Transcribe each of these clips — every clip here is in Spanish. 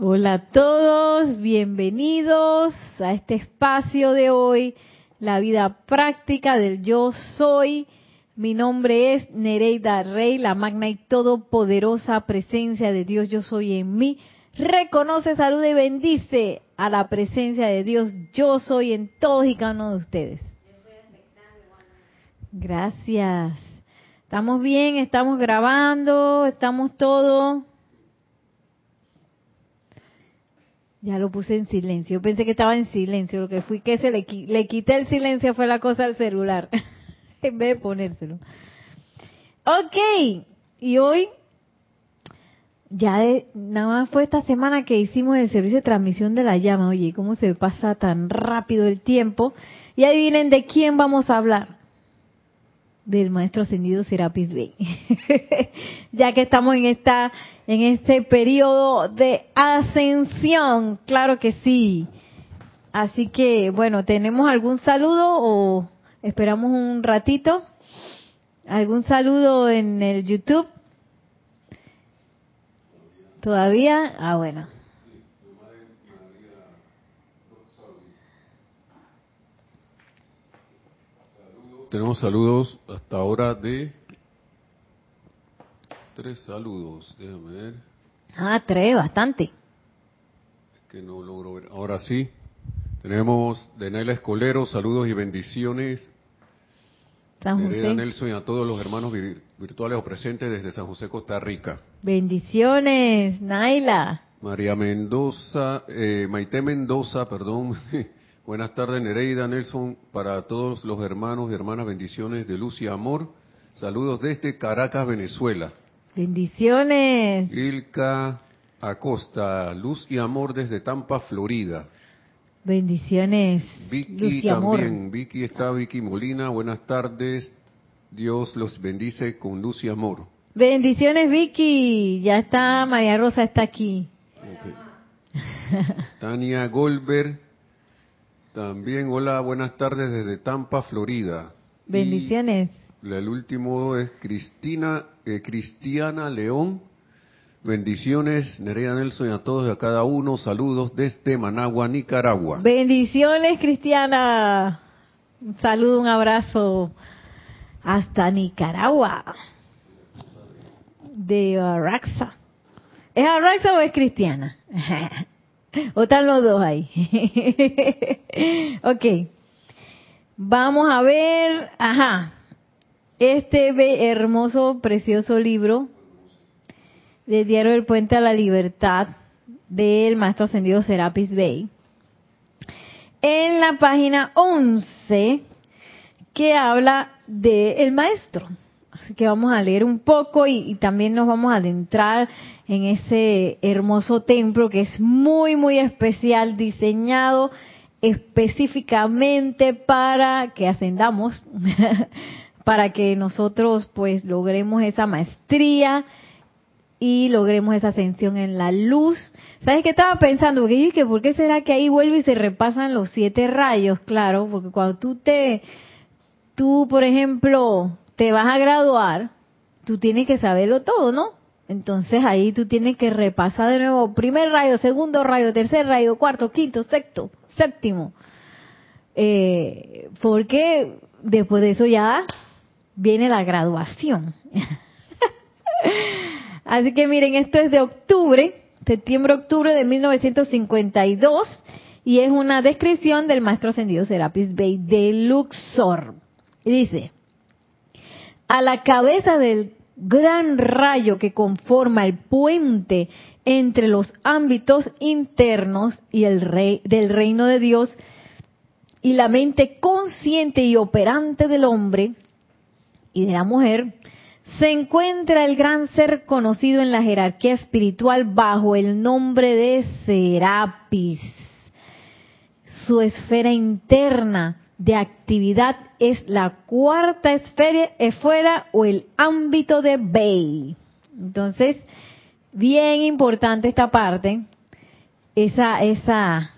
Hola a todos, bienvenidos a este espacio de hoy, la vida práctica del yo soy. Mi nombre es Nereida Rey, la magna y todopoderosa presencia de Dios yo soy en mí. Reconoce, saluda y bendice a la presencia de Dios yo soy en todos y cada uno de ustedes. Gracias. Estamos bien, estamos grabando, estamos todos. Ya lo puse en silencio. Yo pensé que estaba en silencio. Lo que fui que se le, le quité el silencio fue la cosa al celular. en vez de ponérselo. Ok. Y hoy, ya nada más fue esta semana que hicimos el servicio de transmisión de la llama. Oye, ¿cómo se pasa tan rápido el tiempo? Y adivinen de quién vamos a hablar del maestro ascendido Serapis Bey. ya que estamos en esta en este periodo de ascensión, claro que sí. Así que, bueno, ¿tenemos algún saludo o esperamos un ratito? ¿Algún saludo en el YouTube? ¿Todavía? Ah, bueno. Tenemos saludos hasta ahora de tres saludos. Déjame ver. Ah, tres, bastante. Es que no logro ver. Ahora sí. Tenemos de Naila Escolero, saludos y bendiciones. San José. Nelson y a todos los hermanos virtuales o presentes desde San José, Costa Rica. Bendiciones, Naila. María Mendoza, eh, Maite Mendoza, perdón. Buenas tardes, Nereida, Nelson, para todos los hermanos y hermanas, bendiciones de luz y amor. Saludos desde Caracas, Venezuela. Bendiciones. Ilka Acosta, luz y amor desde Tampa, Florida. Bendiciones. Vicky también, Vicky está, Vicky Molina, buenas tardes. Dios los bendice con luz y amor. Bendiciones, Vicky. Ya está, María Rosa está aquí. Tania Goldberg, también, hola, buenas tardes desde Tampa, Florida. Bendiciones. el último es Cristina, eh, Cristiana León. Bendiciones, Nereida Nelson y a todos y a cada uno. Saludos desde Managua, Nicaragua. Bendiciones, Cristiana. Un saludo, un abrazo hasta Nicaragua. De Araxa. ¿Es Araxa o es Cristiana? ¿O están los dos ahí? ok. Vamos a ver, ajá, este hermoso, precioso libro de Diario del Puente a la Libertad del Maestro Ascendido Serapis Bey. En la página 11 que habla del maestro. Que vamos a leer un poco y, también nos vamos a adentrar en ese hermoso templo que es muy, muy especial, diseñado específicamente para que ascendamos, para que nosotros pues logremos esa maestría y logremos esa ascensión en la luz. ¿Sabes qué estaba pensando? Porque dije, ¿por qué será que ahí vuelve y se repasan los siete rayos? Claro, porque cuando tú te, tú por ejemplo, te vas a graduar, tú tienes que saberlo todo, ¿no? Entonces ahí tú tienes que repasar de nuevo primer rayo, segundo rayo, tercer rayo, cuarto, quinto, sexto, séptimo. Eh, porque después de eso ya viene la graduación. Así que miren, esto es de octubre, septiembre-octubre de 1952, y es una descripción del maestro ascendido Serapis Bey de Luxor. Y dice, a la cabeza del gran rayo que conforma el puente entre los ámbitos internos y el rey del reino de Dios y la mente consciente y operante del hombre y de la mujer, se encuentra el gran ser conocido en la jerarquía espiritual bajo el nombre de Serapis. Su esfera interna de actividad es la cuarta esfera, esfera o el ámbito de Bey. Entonces, bien importante esta parte, esa, esa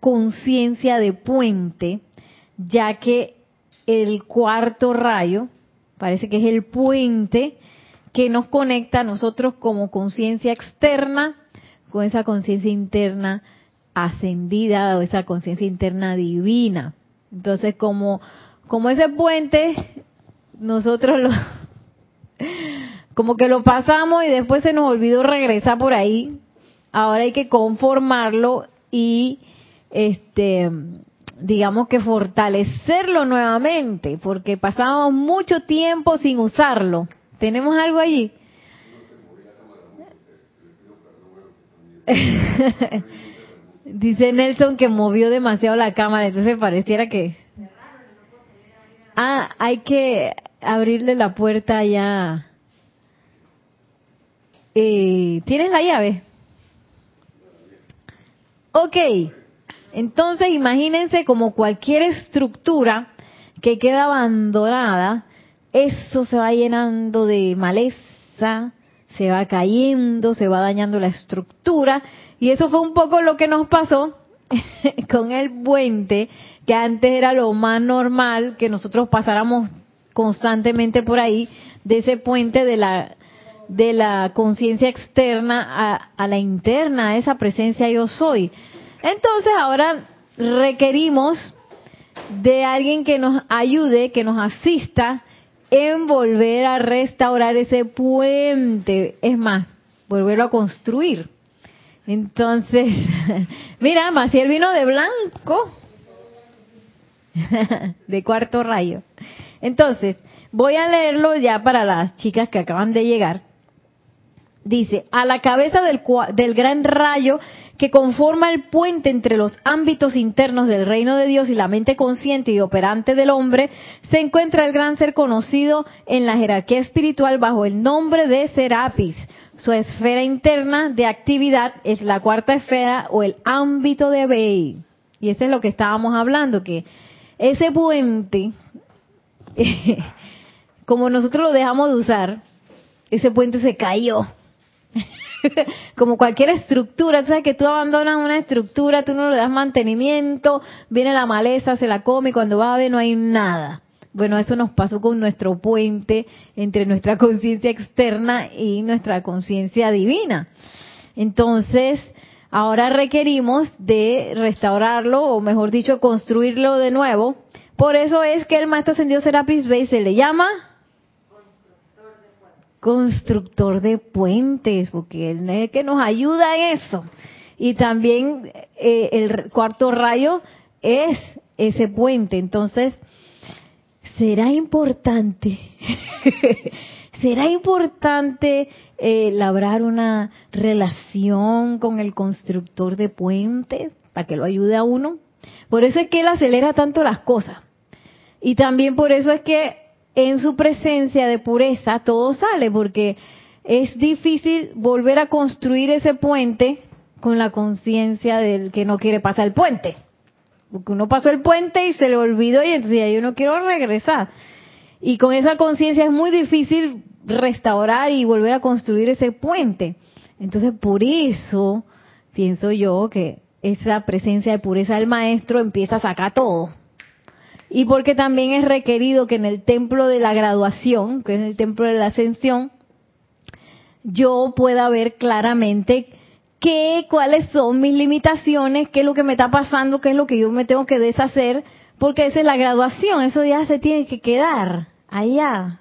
conciencia de puente, ya que el cuarto rayo parece que es el puente que nos conecta a nosotros como conciencia externa con esa conciencia interna ascendida o esa conciencia interna divina. Entonces, como, como ese puente, nosotros lo, como que lo pasamos y después se nos olvidó regresar por ahí. Ahora hay que conformarlo y, este, digamos que fortalecerlo nuevamente, porque pasamos mucho tiempo sin usarlo. ¿Tenemos algo allí? Dice Nelson que movió demasiado la cámara, entonces pareciera que... Ah, hay que abrirle la puerta ya. Eh, ¿Tienes la llave? Ok, entonces imagínense como cualquier estructura que queda abandonada, eso se va llenando de maleza, se va cayendo, se va dañando la estructura y eso fue un poco lo que nos pasó con el puente, que antes era lo más normal que nosotros pasáramos constantemente por ahí, de ese puente de la de la conciencia externa a, a, la interna, a esa presencia yo soy. Entonces ahora requerimos de alguien que nos ayude, que nos asista en volver a restaurar ese puente, es más, volverlo a construir. Entonces, mira, Maciel vino de blanco, de cuarto rayo. Entonces, voy a leerlo ya para las chicas que acaban de llegar. Dice, a la cabeza del, del gran rayo que conforma el puente entre los ámbitos internos del reino de Dios y la mente consciente y operante del hombre, se encuentra el gran ser conocido en la jerarquía espiritual bajo el nombre de Serapis. Su esfera interna de actividad es la cuarta esfera o el ámbito de Bey. Y eso es lo que estábamos hablando, que ese puente, como nosotros lo dejamos de usar, ese puente se cayó como cualquier estructura, sabes que tú abandonas una estructura, tú no le das mantenimiento, viene la maleza, se la come y cuando va a ver no hay nada. Bueno, eso nos pasó con nuestro puente entre nuestra conciencia externa y nuestra conciencia divina. Entonces, ahora requerimos de restaurarlo, o mejor dicho, construirlo de nuevo. Por eso es que el maestro ascendido Serapis Bey se le llama constructor de puentes, porque él es el que nos ayuda en eso. Y también eh, el cuarto rayo es ese puente. Entonces, será importante, será importante eh, labrar una relación con el constructor de puentes para que lo ayude a uno. Por eso es que él acelera tanto las cosas. Y también por eso es que en su presencia de pureza todo sale, porque es difícil volver a construir ese puente con la conciencia del que no quiere pasar el puente. Porque uno pasó el puente y se le olvidó y entonces yo no quiero regresar. Y con esa conciencia es muy difícil restaurar y volver a construir ese puente. Entonces por eso pienso yo que esa presencia de pureza del maestro empieza a sacar todo y porque también es requerido que en el templo de la graduación, que es el templo de la ascensión, yo pueda ver claramente qué, cuáles son mis limitaciones, qué es lo que me está pasando, qué es lo que yo me tengo que deshacer, porque esa es la graduación, eso ya se tiene que quedar allá.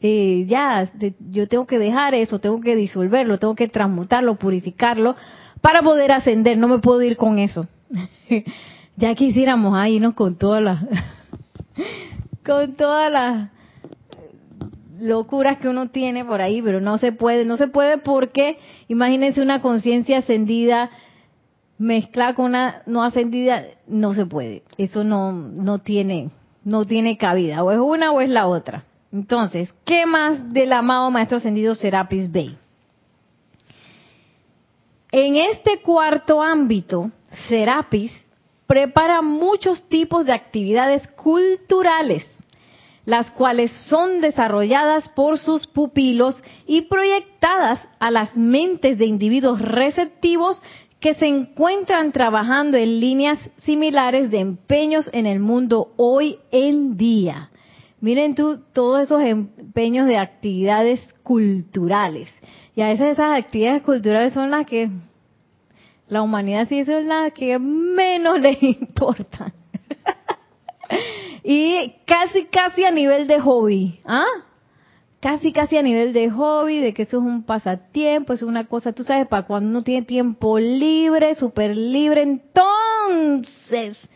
Eh, ya, yo tengo que dejar eso, tengo que disolverlo, tengo que transmutarlo, purificarlo, para poder ascender, no me puedo ir con eso. Ya quisiéramos ahí, ¿no? Con todas las, con todas las locuras que uno tiene por ahí, pero no se puede, no se puede porque imagínense una conciencia ascendida mezclada con una no ascendida, no se puede. Eso no, no tiene, no tiene cabida. O es una o es la otra. Entonces, ¿qué más del amado Maestro Ascendido Serapis Bey? En este cuarto ámbito, Serapis prepara muchos tipos de actividades culturales, las cuales son desarrolladas por sus pupilos y proyectadas a las mentes de individuos receptivos que se encuentran trabajando en líneas similares de empeños en el mundo hoy en día. Miren tú todos esos empeños de actividades culturales. Y a veces esas actividades culturales son las que La humanidad sí eso es la que menos les importa. Y casi, casi a nivel de hobby, ¿ah? Casi, casi a nivel de hobby, de que eso es un pasatiempo, es una cosa, tú sabes, para cuando uno tiene tiempo libre, súper libre, entonces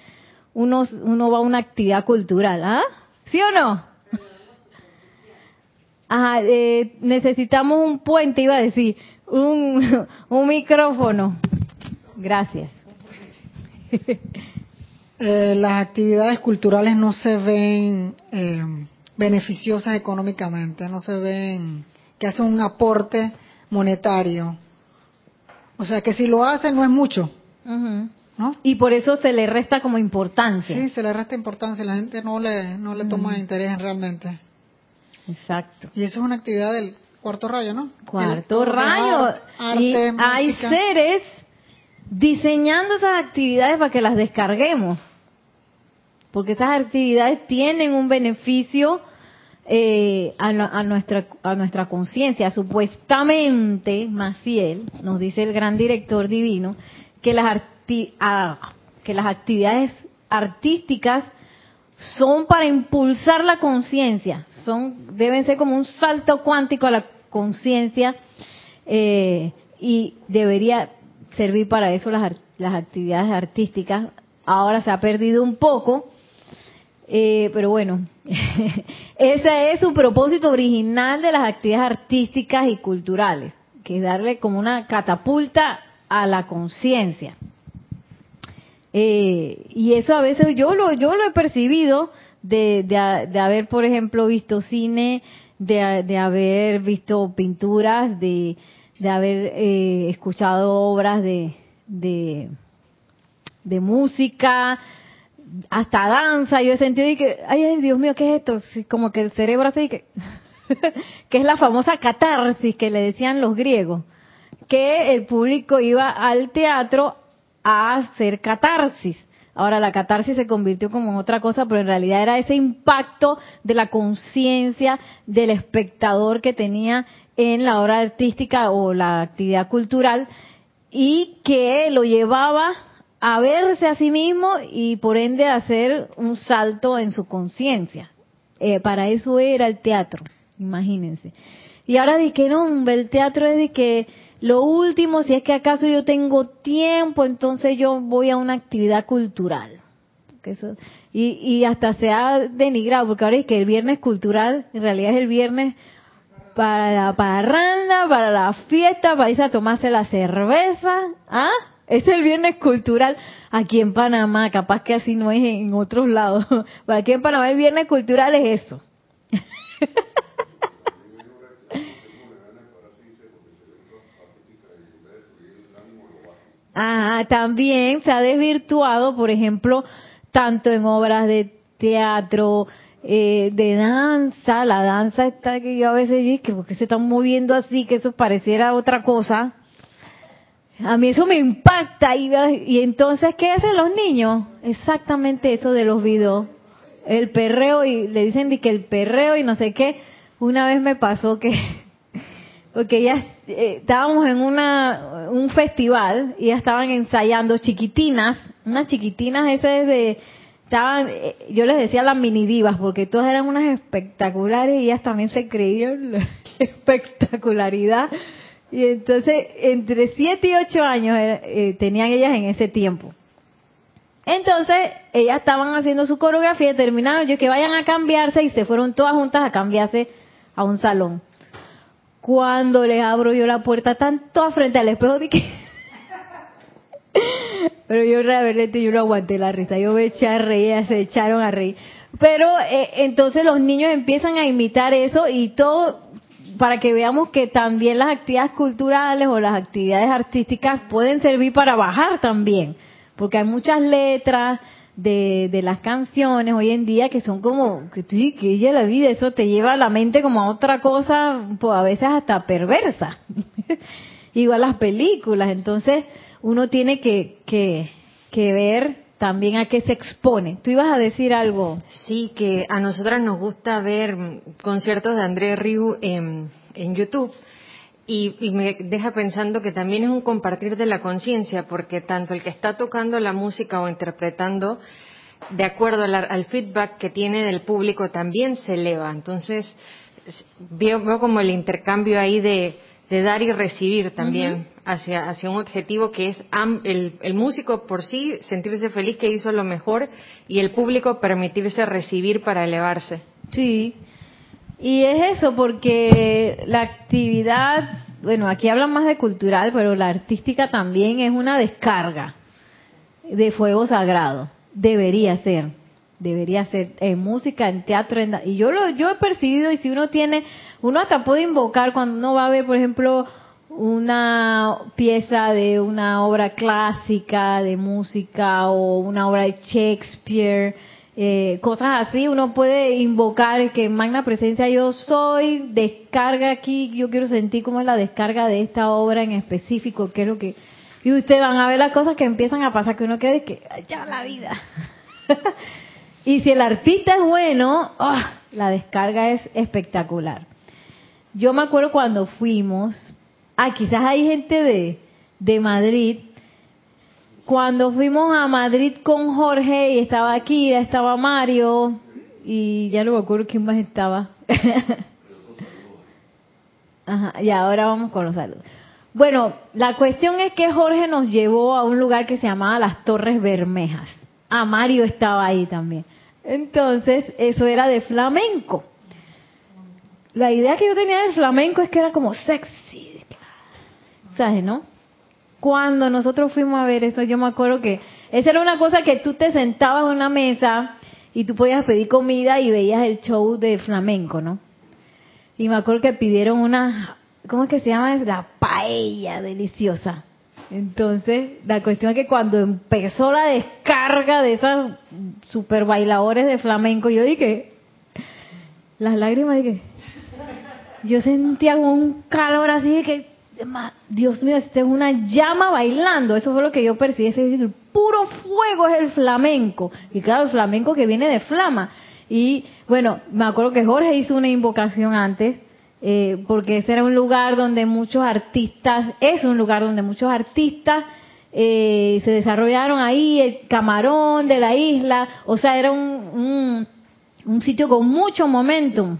uno, uno va a una actividad cultural, ¿ah? ¿Sí o no? Ajá, eh, necesitamos un puente, iba a decir, un, un micrófono. Gracias. Eh, las actividades culturales no se ven eh, beneficiosas económicamente, no se ven que hacen un aporte monetario. O sea que si lo hacen no es mucho. ¿no? Y por eso se le resta como importancia. Sí, se le resta importancia, la gente no le, no le toma interés realmente. Exacto. Y eso es una actividad del cuarto rayo, ¿no? Cuarto rayo. y hay seres diseñando esas actividades para que las descarguemos. Porque esas actividades tienen un beneficio eh, a, nuestra a nuestra conciencia. Supuestamente, Maciel, nos dice el gran director divino, que las, que las actividades artísticas son para impulsar la conciencia, son deben ser como un salto cuántico a la conciencia eh, y debería servir para eso las, las actividades artísticas. Ahora se ha perdido un poco, eh, pero bueno, ese es su propósito original de las actividades artísticas y culturales, que es darle como una catapulta a la conciencia. Eh, y eso a veces yo lo, yo lo he percibido de, de, haber, por ejemplo, visto cine, de, de haber visto pinturas, de, haber eh, escuchado obras de, de, música, hasta danza. Yo he sentido que, ay, Dios mío, ¿qué es esto? Como que el cerebro así que, que es la famosa catarsis que le decían los griegos, que el público iba al teatro a hacer catarsis. Ahora la catarsis se convirtió como en otra cosa, pero en realidad era ese impacto de la conciencia del espectador que tenía en la obra artística o la actividad cultural y que lo llevaba a verse a sí mismo y por ende hacer un salto en su conciencia. Eh, para eso era el teatro, imagínense. Y ahora dijeron, el teatro es de que lo último, si es que acaso yo tengo tiempo, entonces yo voy a una actividad cultural. y, y hasta se ha denigrado, porque ahora es que el viernes cultural, en realidad es el viernes para la parranda, para la fiesta, para irse a tomarse la cerveza. ¿Ah? Es el viernes cultural aquí en Panamá, capaz que así no es en otros lados. Pero aquí en Panamá el viernes cultural es eso. Ajá, también se ha desvirtuado, por ejemplo, tanto en obras de teatro, eh, de danza, la danza está que yo a veces digo que porque se están moviendo así, que eso pareciera otra cosa. A mí eso me impacta y, y entonces, ¿qué hacen los niños? Exactamente eso de los videos. El perreo y le dicen que el perreo y no sé qué. Una vez me pasó que porque ya eh, estábamos en una un festival y ya estaban ensayando chiquitinas, unas chiquitinas esas de estaban eh, yo les decía las mini divas porque todas eran unas espectaculares y ellas también se creían la espectacularidad y entonces entre 7 y 8 años eh, tenían ellas en ese tiempo. Entonces, ellas estaban haciendo su coreografía, terminaron, yo que vayan a cambiarse y se fueron todas juntas a cambiarse a un salón. Cuando le abro yo la puerta, tanto frente al espejo, dije... Pero yo realmente yo no aguanté la risa, yo me eché a reír, se echaron a reír. Pero eh, entonces los niños empiezan a imitar eso y todo para que veamos que también las actividades culturales o las actividades artísticas pueden servir para bajar también, porque hay muchas letras, de, de las canciones hoy en día que son como, que sí, que ella la vida, eso te lleva a la mente como a otra cosa, pues a veces hasta perversa. Igual las películas, entonces uno tiene que, que, que ver también a qué se expone. Tú ibas a decir algo. Sí, que a nosotras nos gusta ver conciertos de André Rieu en, en YouTube Y, me deja pensando que también es un compartir de la conciencia, porque tanto el que está tocando la música o interpretando, de acuerdo al, feedback que tiene del público, también se eleva. Entonces, veo, como el intercambio ahí de, dar y recibir también hacia, hacia un objetivo que es el, el, músico por sí sentirse feliz que hizo lo mejor y el público permitirse recibir para elevarse. Sí, y es eso, porque la actividad, bueno, aquí hablan más de cultural, pero la artística también es una descarga de fuego sagrado. Debería ser, debería ser en música, en teatro, y yo lo yo he percibido y si uno tiene, uno hasta puede invocar cuando uno va a ver, por ejemplo, una pieza de una obra clásica de música o una obra de Shakespeare eh, cosas así, uno puede invocar que magna presencia yo soy, descarga aquí, yo quiero sentir cómo es la descarga de esta obra en específico, qué es lo que... Y ustedes van a ver las cosas que empiezan a pasar, que uno quede que ya la vida. y si el artista es bueno, ¡ah! la descarga es espectacular. Yo me acuerdo cuando fuimos, ah, quizás hay gente de, de Madrid cuando fuimos a Madrid con Jorge y estaba aquí, estaba Mario y ya no me acuerdo quién más estaba. Ajá, y ahora vamos con los saludos. Bueno, la cuestión es que Jorge nos llevó a un lugar que se llamaba las Torres Bermejas. A Mario estaba ahí también. Entonces, eso era de flamenco. La idea que yo tenía del flamenco es que era como sexy. ¿Sabes, no? Cuando nosotros fuimos a ver eso, yo me acuerdo que esa era una cosa que tú te sentabas en una mesa y tú podías pedir comida y veías el show de flamenco, ¿no? Y me acuerdo que pidieron una, ¿cómo es que se llama? La paella deliciosa. Entonces, la cuestión es que cuando empezó la descarga de esas super bailadores de flamenco, yo dije, las lágrimas, dije, yo sentía un calor así de que Dios mío, este es una llama bailando. Eso fue lo que yo percibí. Es decir, puro fuego es el flamenco. Y claro, el flamenco que viene de flama. Y bueno, me acuerdo que Jorge hizo una invocación antes, eh, porque ese era un lugar donde muchos artistas, es un lugar donde muchos artistas eh, se desarrollaron ahí, el camarón de la isla. O sea, era un, un sitio con mucho momentum.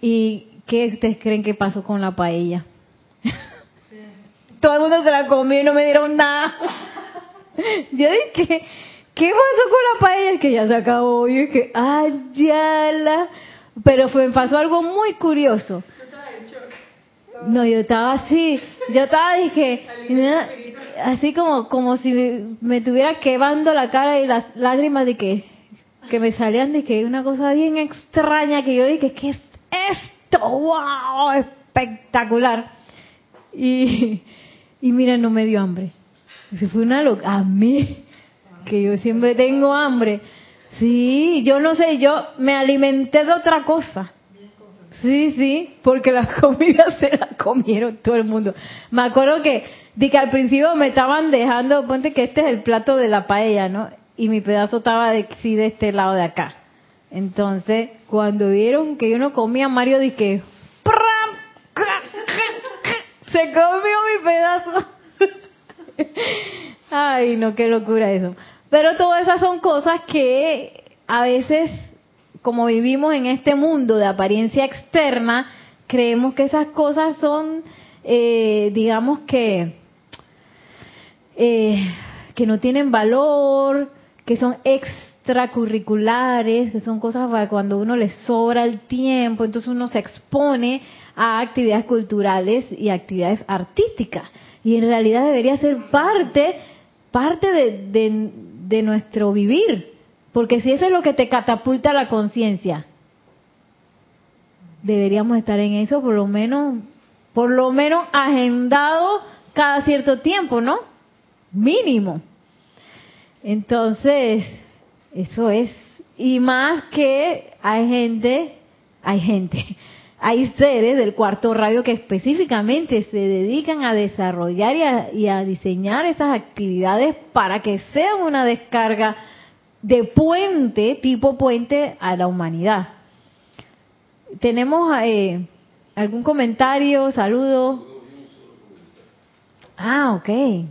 ¿Y qué ustedes creen que pasó con la paella? Todo el mundo se la comió y no me dieron nada. Yo dije, ¿qué pasó con la paella? Que ya se acabó. Yo dije, ay, ya la... Pero fue, pasó algo muy curioso. No, yo estaba así, yo estaba, dije, así como como si me, tuviera quemando la cara y las lágrimas de que, que me salían de que una cosa bien extraña que yo dije, ¿qué es esto? ¡Wow! Espectacular. Y, y mira, no me dio hambre. Se fue una loca. A mí, que yo siempre tengo hambre. Sí, yo no sé, yo me alimenté de otra cosa. Sí, sí, porque las comidas se las comieron todo el mundo. Me acuerdo que, de que al principio me estaban dejando, ponte que este es el plato de la paella, ¿no? Y mi pedazo estaba de, sí, de este lado de acá. Entonces, cuando vieron que yo no comía, Mario dije, se comió mi pedazo. Ay, no, qué locura eso. Pero todas esas son cosas que a veces, como vivimos en este mundo de apariencia externa, creemos que esas cosas son, eh, digamos que, eh, que no tienen valor, que son extracurriculares, que son cosas para cuando uno le sobra el tiempo, entonces uno se expone a actividades culturales y actividades artísticas. Y en realidad debería ser parte, parte de, de, nuestro vivir. Porque si eso es lo que te catapulta la conciencia, deberíamos estar en eso por lo menos, por lo menos agendado cada cierto tiempo, ¿no? Mínimo. Entonces, eso es. Y más que hay gente, hay gente, hay seres del cuarto rayo que específicamente se dedican a desarrollar y a, diseñar esas actividades para que sean una descarga de puente, tipo puente a la humanidad. Tenemos, eh, ¿Algún comentario, saludo? Ah, ok.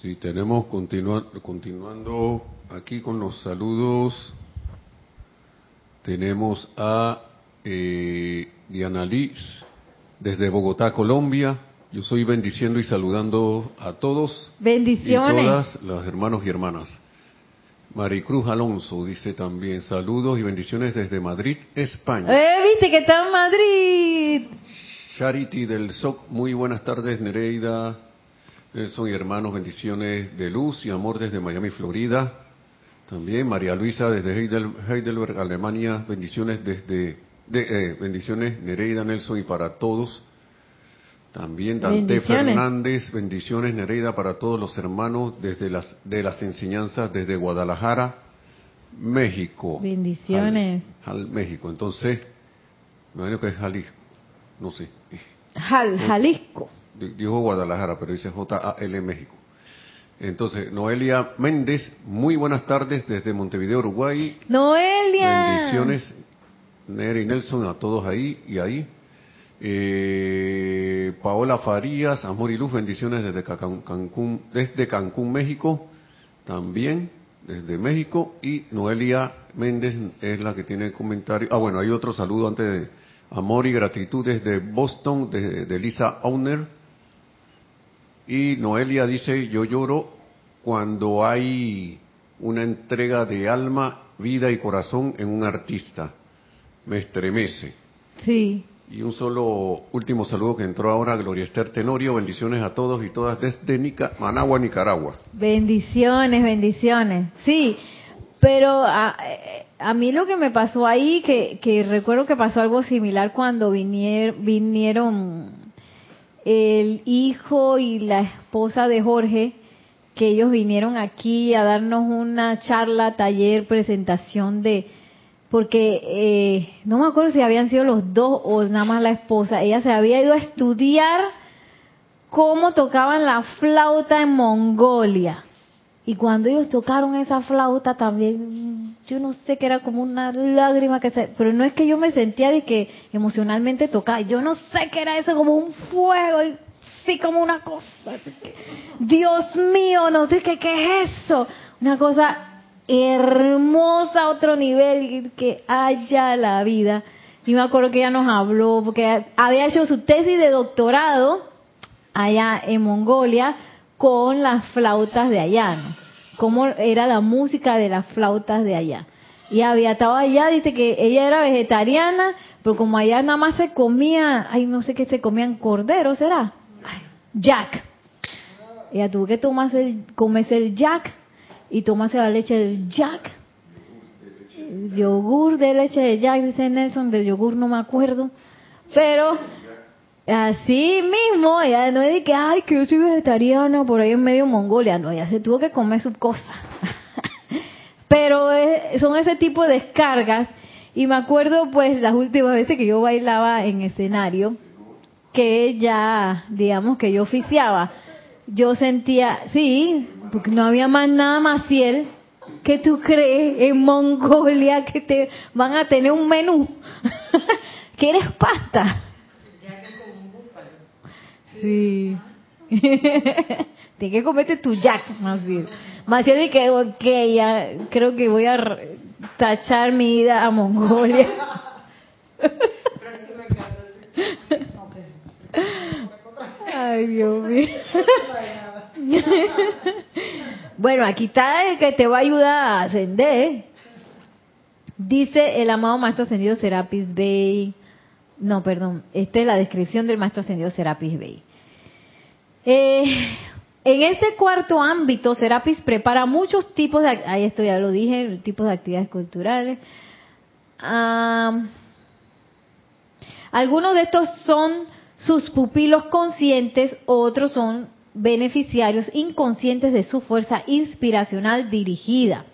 Sí, tenemos continuando aquí con los saludos. Tenemos a eh, Diana Liz desde Bogotá, Colombia. Yo soy bendiciendo y saludando a todos. Bendiciones. Y todas las hermanos y hermanas. Maricruz Alonso dice también saludos y bendiciones desde Madrid, España. ¡Eh, viste que está en Madrid! Charity del SOC, muy buenas tardes, Nereida. Nelson y hermanos, bendiciones de luz y amor desde Miami, Florida. También María Luisa desde Heidelberg, Alemania, bendiciones desde de, eh, bendiciones Nereida, Nelson y para todos. También Dante Fernández, bendiciones Nereida para todos los hermanos desde las de las enseñanzas desde Guadalajara, México. Bendiciones. Al, México. Entonces, me imagino que es Jalisco, no sé. Jalisco. Dijo Guadalajara, pero dice J-A-L México. Entonces, Noelia Méndez, muy buenas tardes desde Montevideo, Uruguay. Noelia. Bendiciones, Neri y Nelson, a todos ahí y ahí. Eh, Paola Farías, amor y luz, bendiciones desde Cancún, desde Cancún, México, también desde México. Y Noelia Méndez es la que tiene el comentario. Ah, bueno, hay otro saludo antes de amor y gratitud desde Boston, de, de Lisa Auner. Y Noelia dice, yo lloro cuando hay una entrega de alma, vida y corazón en un artista. Me estremece. Sí. Y un solo último saludo que entró ahora, Gloria Esther Tenorio. Bendiciones a todos y todas desde Nica, Managua, Nicaragua. Bendiciones, bendiciones. Sí, pero a, a, mí lo que me pasó ahí, que, que recuerdo que pasó algo similar cuando vinier, vinieron el hijo y la esposa de Jorge, que ellos vinieron aquí a darnos una charla, taller, presentación de porque eh, no me acuerdo si habían sido los dos o nada más la esposa, ella se había ido a estudiar cómo tocaban la flauta en Mongolia. Y cuando ellos tocaron esa flauta también, yo no sé que era como una lágrima que se, pero no es que yo me sentía de que emocionalmente tocaba, yo no sé qué era eso como un fuego, y sí como una cosa. Dios mío, no sé qué, qué es eso. Una cosa hermosa a otro nivel que haya la vida. Y me acuerdo que ella nos habló, porque había hecho su tesis de doctorado allá en Mongolia con las flautas de allá. Cómo era la música de las flautas de allá. Y había estado allá, dice que ella era vegetariana, pero como allá nada más se comía, ay, no sé qué se comían cordero, ¿será? jack. Ella tuvo que tomarse el, comerse el jack y tomarse la leche del Jack. yogur de leche de Jack, dice Nelson, del yogur no me acuerdo. Pero así mismo, ella no es de que, ay, que yo soy vegetariana por ahí en medio Mongolia. No, ella se tuvo que comer sus cosas. Pero son ese tipo de descargas. Y me acuerdo, pues, las últimas veces que yo bailaba en escenario, que ya, digamos, que yo oficiaba yo sentía, sí, porque no había más nada más fiel que tú crees en Mongolia que te van a tener un menú. que eres pasta. Sí. Tienes que comerte tu jack, más bien. Más bien de que, ok, ya creo que voy a tachar mi ida a Mongolia. Ay, Dios mío. bueno, aquí está el que te va a ayudar a ascender. Dice el amado Maestro Ascendido Serapis Bey. No, perdón. Esta es la descripción del Maestro Ascendido Serapis Bey. Eh, en este cuarto ámbito, Serapis prepara muchos tipos de... Ahí esto ya lo dije, tipos de actividades culturales. algunos de estos son sus pupilos conscientes, otros son beneficiarios inconscientes de su fuerza inspiracional dirigida.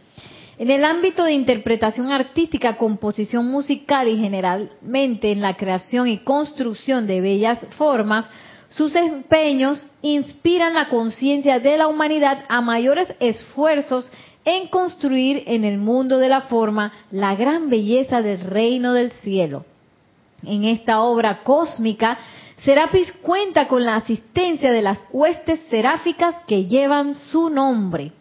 En el ámbito de interpretación artística, composición musical y generalmente en la creación y construcción de bellas formas, sus empeños inspiran la conciencia de la humanidad a mayores esfuerzos en construir en el mundo de la forma la gran belleza del reino del cielo. En esta obra cósmica, Serapis cuenta con la asistencia de las huestes seráficas que llevan su nombre.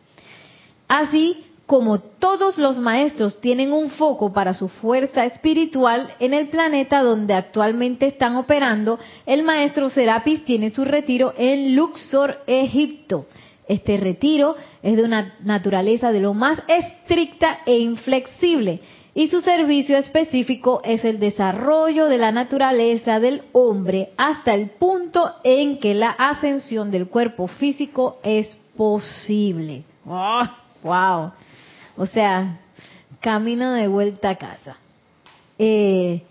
Así como todos los maestros tienen un foco para su fuerza espiritual en el planeta donde actualmente están operando, el maestro Serapis tiene su retiro en Luxor, Egipto. Este retiro es de una naturaleza de lo más estricta e inflexible y su servicio específico es el desarrollo de la naturaleza del hombre hasta el punto en que la ascensión del cuerpo físico es posible. ¡Oh, ¡Wow! O sea, camino de vuelta a casa. Eh,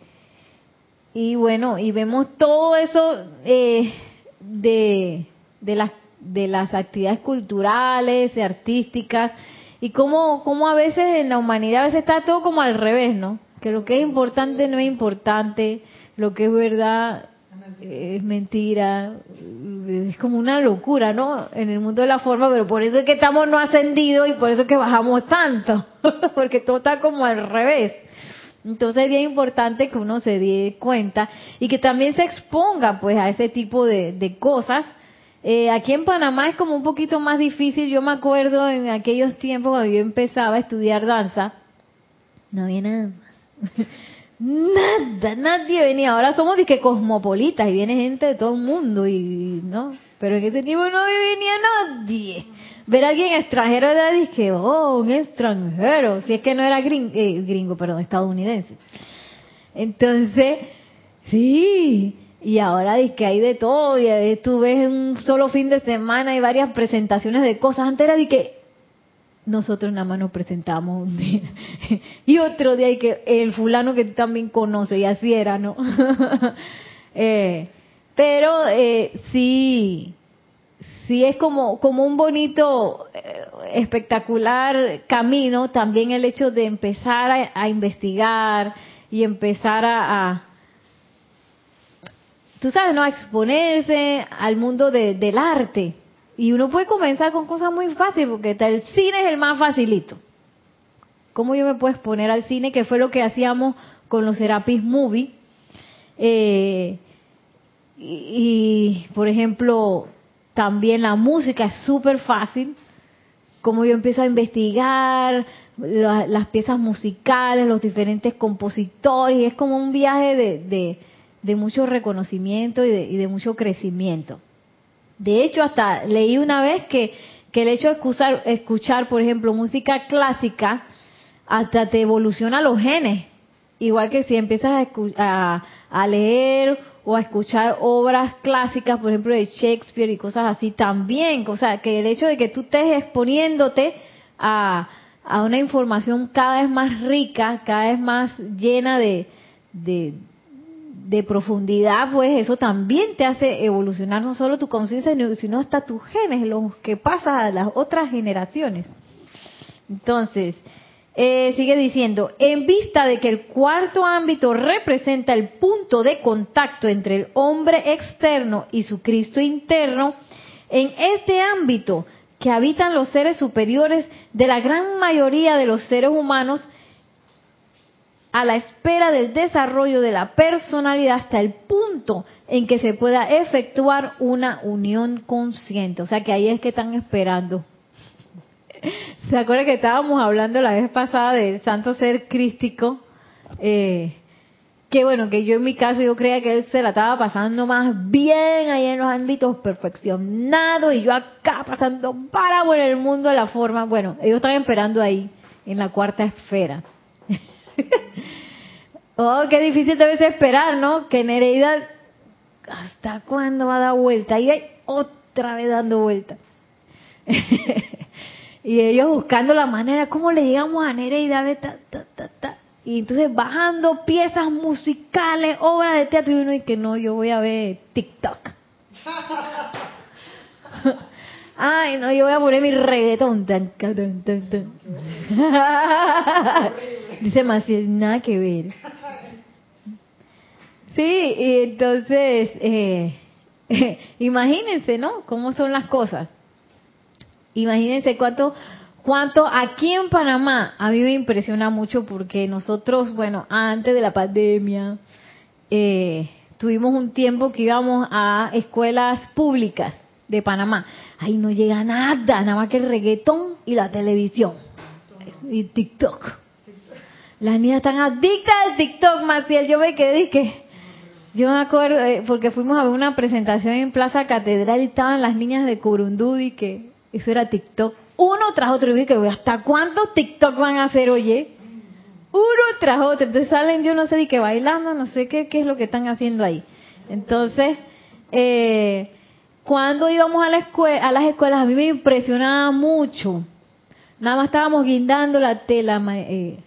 y bueno, y vemos todo eso eh, de, de, las, de las actividades culturales artísticas y cómo, cómo a veces en la humanidad a veces está todo como al revés, ¿no? Que lo que es importante no es importante, lo que es verdad es mentira, es como una locura, ¿no? En el mundo de la forma, pero por eso es que estamos no ascendidos y por eso es que bajamos tanto, porque todo está como al revés. Entonces es bien importante que uno se dé cuenta y que también se exponga pues a ese tipo de, cosas. Eh, aquí en Panamá es como un poquito más difícil. Yo me acuerdo en aquellos tiempos cuando yo empezaba a estudiar danza, no había nada Nada, nadie venía. Ahora somos que cosmopolitas y viene gente de todo el mundo y no, pero en ese tiempo no venía nadie. Ver a alguien extranjero era dije, oh, un extranjero, si es que no era gringo, eh, gringo, perdón, estadounidense. Entonces, sí, y ahora dice que hay de todo, y tú ves un solo fin de semana y varias presentaciones de cosas. Antes era nosotros nada más nos presentamos un día. y otro día hay que el fulano que tú también conoces, y así era, ¿no? eh, pero eh, sí, sí es como, como un bonito, eh, espectacular camino también el hecho de empezar a, investigar y empezar a, a, tú sabes, ¿no? A exponerse al mundo de, del arte y uno puede comenzar con cosas muy fáciles, porque el cine es el más facilito. ¿Cómo yo me puedo exponer al cine? Que fue lo que hacíamos con los Serapis Movie. Eh, y, por ejemplo, también la música es súper fácil. Como yo empiezo a investigar las piezas musicales, los diferentes compositores, es como un viaje de, mucho reconocimiento y de mucho crecimiento. De hecho, hasta leí una vez que, el hecho de escuchar, escuchar, por ejemplo, música clásica, hasta te evoluciona los genes. Igual que si empiezas a, a, leer o a escuchar obras clásicas, por ejemplo, de Shakespeare y cosas así, también. O sea, que el hecho de que tú estés exponiéndote a, a una información cada vez más rica, cada vez más llena de, de profundidad, pues eso también te hace evolucionar no solo tu conciencia, sino hasta tus genes, los que pasan a las otras generaciones. Entonces, eh, sigue diciendo, en vista de que el cuarto ámbito representa el punto de contacto entre el hombre externo y su Cristo interno, en este ámbito que habitan los seres superiores de la gran mayoría de los seres humanos, a la espera del desarrollo de la personalidad hasta el punto en que se pueda efectuar una unión consciente. O sea que ahí es que están esperando. ¿Se acuerda que estábamos hablando la vez pasada del santo ser crístico? Eh, que bueno, que yo en mi caso yo creía que él se la estaba pasando más bien ahí en los ámbitos perfeccionados y yo acá pasando para en el mundo de la forma. Bueno, ellos están esperando ahí, en la cuarta esfera. oh, qué difícil debe ser esperar, ¿no? Que Nereida, ¿hasta cuándo va a dar vuelta? Y hay otra vez dando vuelta. y ellos buscando la manera, ¿cómo le llegamos a Nereida? Y entonces bajando piezas musicales, obras de teatro, y uno y que no, yo voy a ver TikTok. Ay, no, yo voy a poner mi reggaetón. Dice más, nada que ver. Sí, y entonces, eh, imagínense, ¿no? ¿Cómo son las cosas? Imagínense cuánto, ¿Cuánto aquí en Panamá? A mí me impresiona mucho porque nosotros, bueno, antes de la pandemia, eh, tuvimos un tiempo que íbamos a escuelas públicas de Panamá. Ahí no llega nada, nada más que el reggaetón y la televisión. Y TikTok. Las niñas están adictas al TikTok, Maciel. Yo me quedé que... Yo me acuerdo, eh, porque fuimos a ver una presentación en Plaza Catedral y estaban las niñas de Curundudi que eso era TikTok. Uno tras otro. Y dije, ¿hasta cuántos TikTok van a hacer, oye? Uno tras otro. Entonces salen, yo no sé, de que bailando, no sé qué, qué es lo que están haciendo ahí. Entonces, eh, cuando íbamos a, la escuela, a las escuelas, a mí me impresionaba mucho. Nada más estábamos guindando la tela, eh,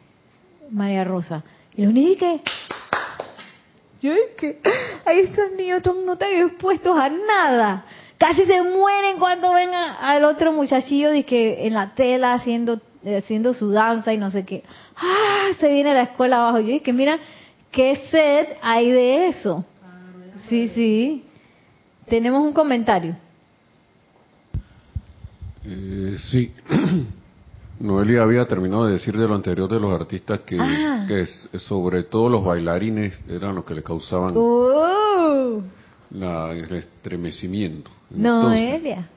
María Rosa. Y los niños que... Yo que ahí estos niños no están expuestos a nada. Casi se mueren cuando ven al otro muchachillo de que en la tela haciendo haciendo su danza y no sé qué. ¡Ah! Se viene a la escuela abajo. Yo dije, mira, qué sed hay de eso. Sí, sí. Tenemos un comentario. Eh, sí. Noelia había terminado de decir de lo anterior de los artistas que, Ah. que sobre todo los bailarines eran los que le causaban la- el estremecimiento. Entonces, Noelia.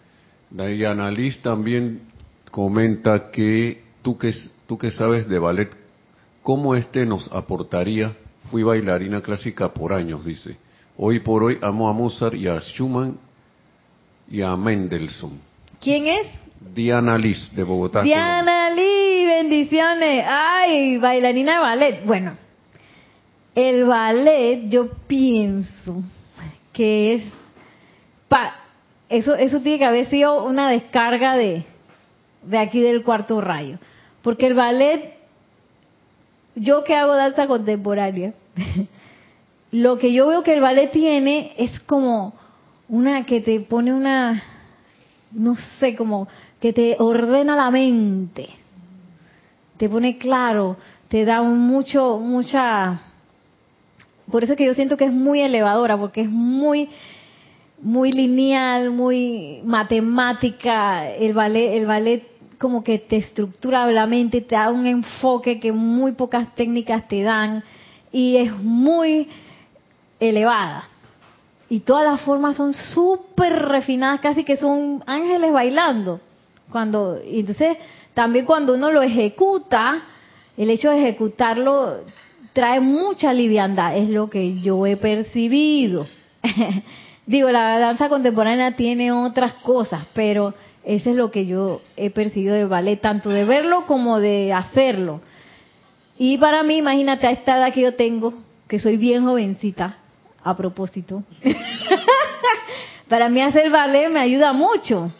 Diana Liz también comenta que tú que tú que sabes de ballet, ¿cómo este nos aportaría? Fui bailarina clásica por años, dice. Hoy por hoy amo a Mozart y a Schumann y a Mendelssohn. ¿Quién es? Diana Liz de Bogotá. Diana Lee, bendiciones. Ay, bailarina de ballet. Bueno, el ballet yo pienso que es... Pa, eso, eso tiene que haber sido una descarga de, de aquí del cuarto rayo. Porque el ballet, yo que hago danza contemporánea, lo que yo veo que el ballet tiene es como una que te pone una, no sé, como que te ordena la mente, te pone claro, te da mucho, mucha, por eso es que yo siento que es muy elevadora, porque es muy, muy lineal, muy matemática, el ballet, el ballet como que te estructura la mente, te da un enfoque que muy pocas técnicas te dan y es muy elevada. Y todas las formas son súper refinadas, casi que son ángeles bailando. Cuando, entonces, también cuando uno lo ejecuta, el hecho de ejecutarlo trae mucha liviandad, es lo que yo he percibido. Digo, la danza contemporánea tiene otras cosas, pero eso es lo que yo he percibido de ballet, tanto de verlo como de hacerlo. Y para mí, imagínate a esta edad que yo tengo, que soy bien jovencita, a propósito. para mí hacer ballet me ayuda mucho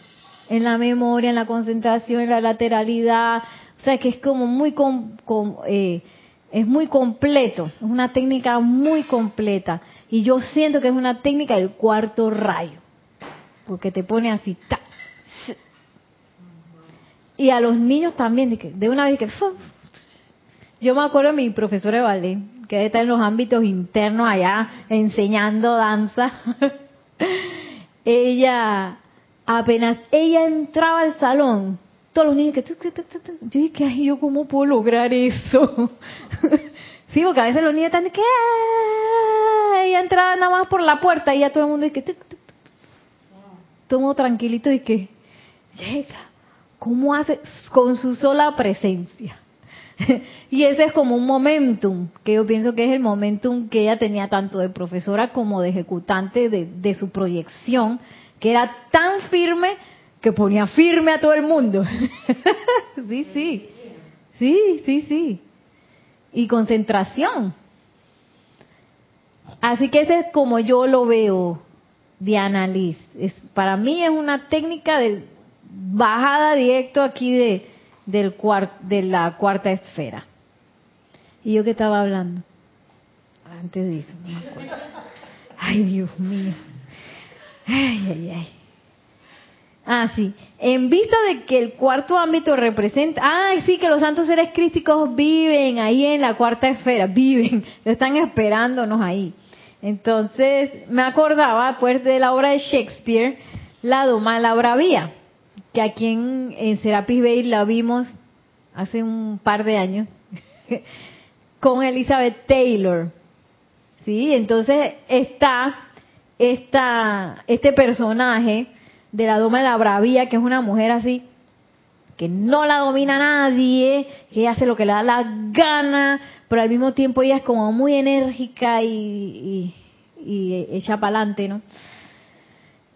en la memoria, en la concentración, en la lateralidad. O sea, que es como muy com- eh, es muy completo, es una técnica muy completa. Y yo siento que es una técnica del cuarto rayo, porque te pone así, y a los niños también, de, una vez que... Yo me acuerdo de mi profesora de ballet, que está en los ámbitos internos allá enseñando danza. ella, apenas ella entraba al salón, todos los niños que... Yo dije, ay, ¿yo cómo puedo lograr eso? sí, porque a veces los niños están de que... "Ah", Ella entraba nada más por la puerta y ya todo el mundo dice que... Todo tranquilito y que... Llega. ¿Cómo hace? Con su sola presencia. y ese es como un momentum, que yo pienso que es el momentum que ella tenía tanto de profesora como de ejecutante de su proyección, que era tan firme que ponía firme a todo el mundo. sí, sí. Sí, sí, sí. Y concentración. Así que ese es como yo lo veo, Diana Liz. Es, para mí es una técnica de bajada directo aquí de, del cuar- de la cuarta esfera. ¿Y yo qué estaba hablando? Antes de eso. Ay, Dios mío. Ay, ay, ay. Ah, sí. En vista de que el cuarto ámbito representa, ay, sí, que los santos seres crísticos viven ahí en la cuarta esfera, viven, están esperándonos ahí. Entonces, me acordaba, pues, de la obra de Shakespeare, La Doma la Bravía. que aquí en, en Serapis Bay la vimos hace un par de años con Elizabeth Taylor. ¿Sí? Entonces está esta, este personaje de la Doma de la Bravía, que es una mujer así, que no la domina nadie, que hace lo que le da la gana, pero al mismo tiempo ella es como muy enérgica y, y, echa para adelante, ¿no?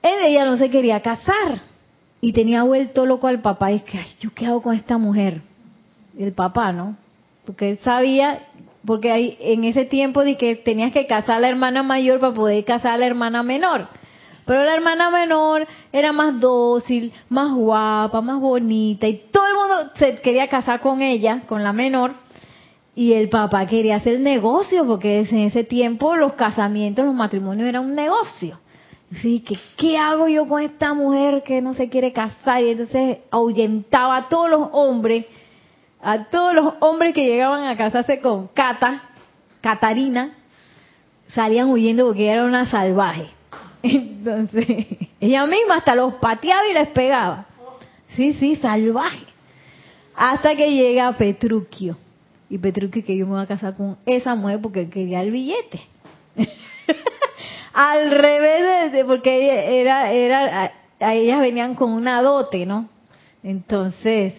Él, ella no se quería casar y tenía vuelto loco al papá. Y es que, ay, ¿yo qué hago con esta mujer? El papá, ¿no? Porque él sabía, porque en ese tiempo de que tenías que casar a la hermana mayor para poder casar a la hermana menor. Pero la hermana menor era más dócil, más guapa, más bonita y todo el mundo se quería casar con ella, con la menor. Y el papá quería hacer negocio porque en ese tiempo los casamientos, los matrimonios eran un negocio. Sí, que qué hago yo con esta mujer que no se quiere casar y entonces ahuyentaba a todos los hombres, a todos los hombres que llegaban a casarse con Cata, Catarina, salían huyendo porque era una salvaje. Entonces, ella misma hasta los pateaba y les pegaba. Sí, sí, salvaje. Hasta que llega Petruquio. Y Petruquio que yo me voy a casar con esa mujer porque quería el billete. Al revés de, porque era, era, a, ellas venían con una dote, ¿no? Entonces,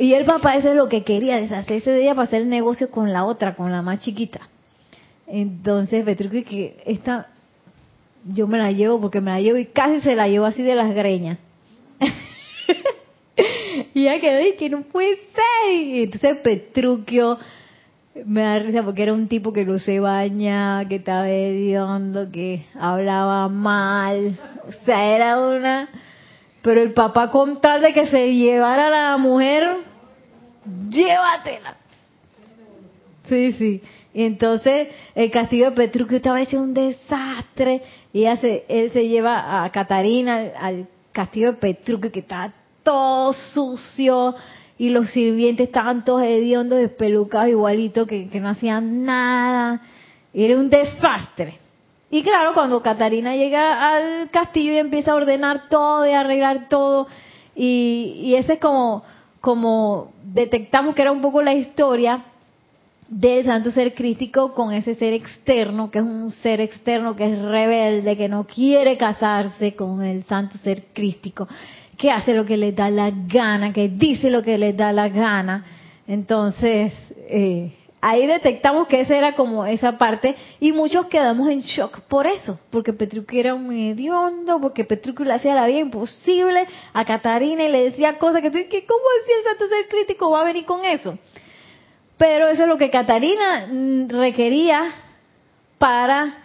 y el papá eso es lo que quería, deshacerse de ella para hacer el negocio con la otra, con la más chiquita. Entonces, Petruquio que esta, yo me la llevo porque me la llevo y casi se la llevo así de las greñas. y ya quedé que no puede ser. Y entonces Petruquio me da risa porque era un tipo que no se baña, que estaba hediondo, que hablaba mal. O sea, era una... Pero el papá con tal de que se llevara la mujer, llévatela. Sí, sí. Entonces el castillo de Petruquio estaba hecho un desastre y él se lleva a Catarina al, castillo de Petruquio que estaba todo sucio y los sirvientes estaban todos hediondos, despelucados igualitos que, no hacían nada. Era un desastre. Y claro, cuando Catarina llega al castillo y empieza a ordenar todo y arreglar todo, y, y ese es como, como detectamos que era un poco la historia, del santo ser crístico con ese ser externo, que es un ser externo que es rebelde, que no quiere casarse con el santo ser crístico, que hace lo que le da la gana, que dice lo que le da la gana. Entonces, eh, ahí detectamos que esa era como esa parte y muchos quedamos en shock por eso, porque Petruccio era un hediondo, porque Petruccio le hacía la vida imposible a Catarina y le decía cosas que, que ¿cómo decía el santo ser crítico va a venir con eso? Pero eso es lo que Catarina mm, requería para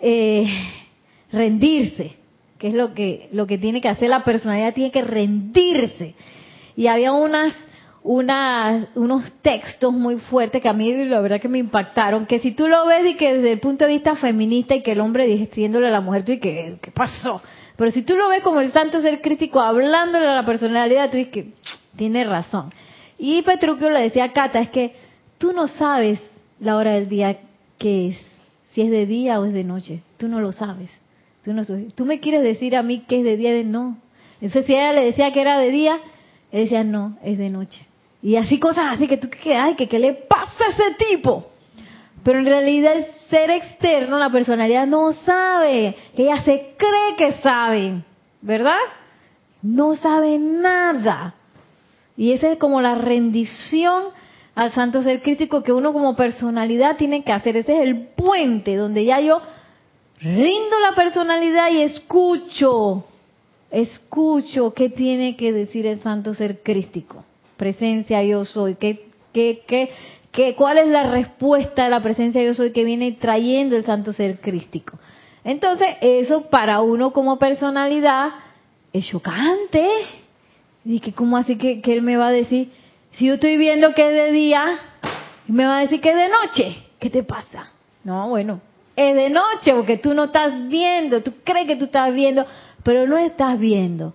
eh, rendirse, que es lo que, lo que tiene que hacer la personalidad, tiene que rendirse. Y había unas, unas, unos textos muy fuertes que a mí la verdad que me impactaron, que si tú lo ves y que desde el punto de vista feminista y que el hombre diciéndole a la mujer, tú y que, ¿qué pasó? Pero si tú lo ves como el santo ser crítico hablándole a la personalidad, tú dices que tiene razón. Y Petruchio le decía a Cata, es que Tú no sabes la hora del día que es, si es de día o es de noche. Tú no lo sabes. Tú, no, tú me quieres decir a mí que es de día o de no. Entonces si ella le decía que era de día, él decía no, es de noche. Y así cosas así que tú que ay, que qué le pasa a ese tipo. Pero en realidad el ser externo, la personalidad no sabe, que ella se cree que sabe, ¿verdad? No sabe nada. Y esa es como la rendición al santo ser crítico que uno como personalidad tiene que hacer. Ese es el puente donde ya yo rindo la personalidad y escucho, escucho qué tiene que decir el santo ser crístico. Presencia yo soy, ¿qué, qué, qué, qué, cuál es la respuesta de la presencia yo soy que viene trayendo el santo ser crístico. Entonces, eso para uno como personalidad es chocante. Y que, ¿cómo así que, que él me va a decir? Si yo estoy viendo que es de día, me va a decir que es de noche. ¿Qué te pasa? No, bueno, es de noche porque tú no estás viendo, tú crees que tú estás viendo, pero no estás viendo.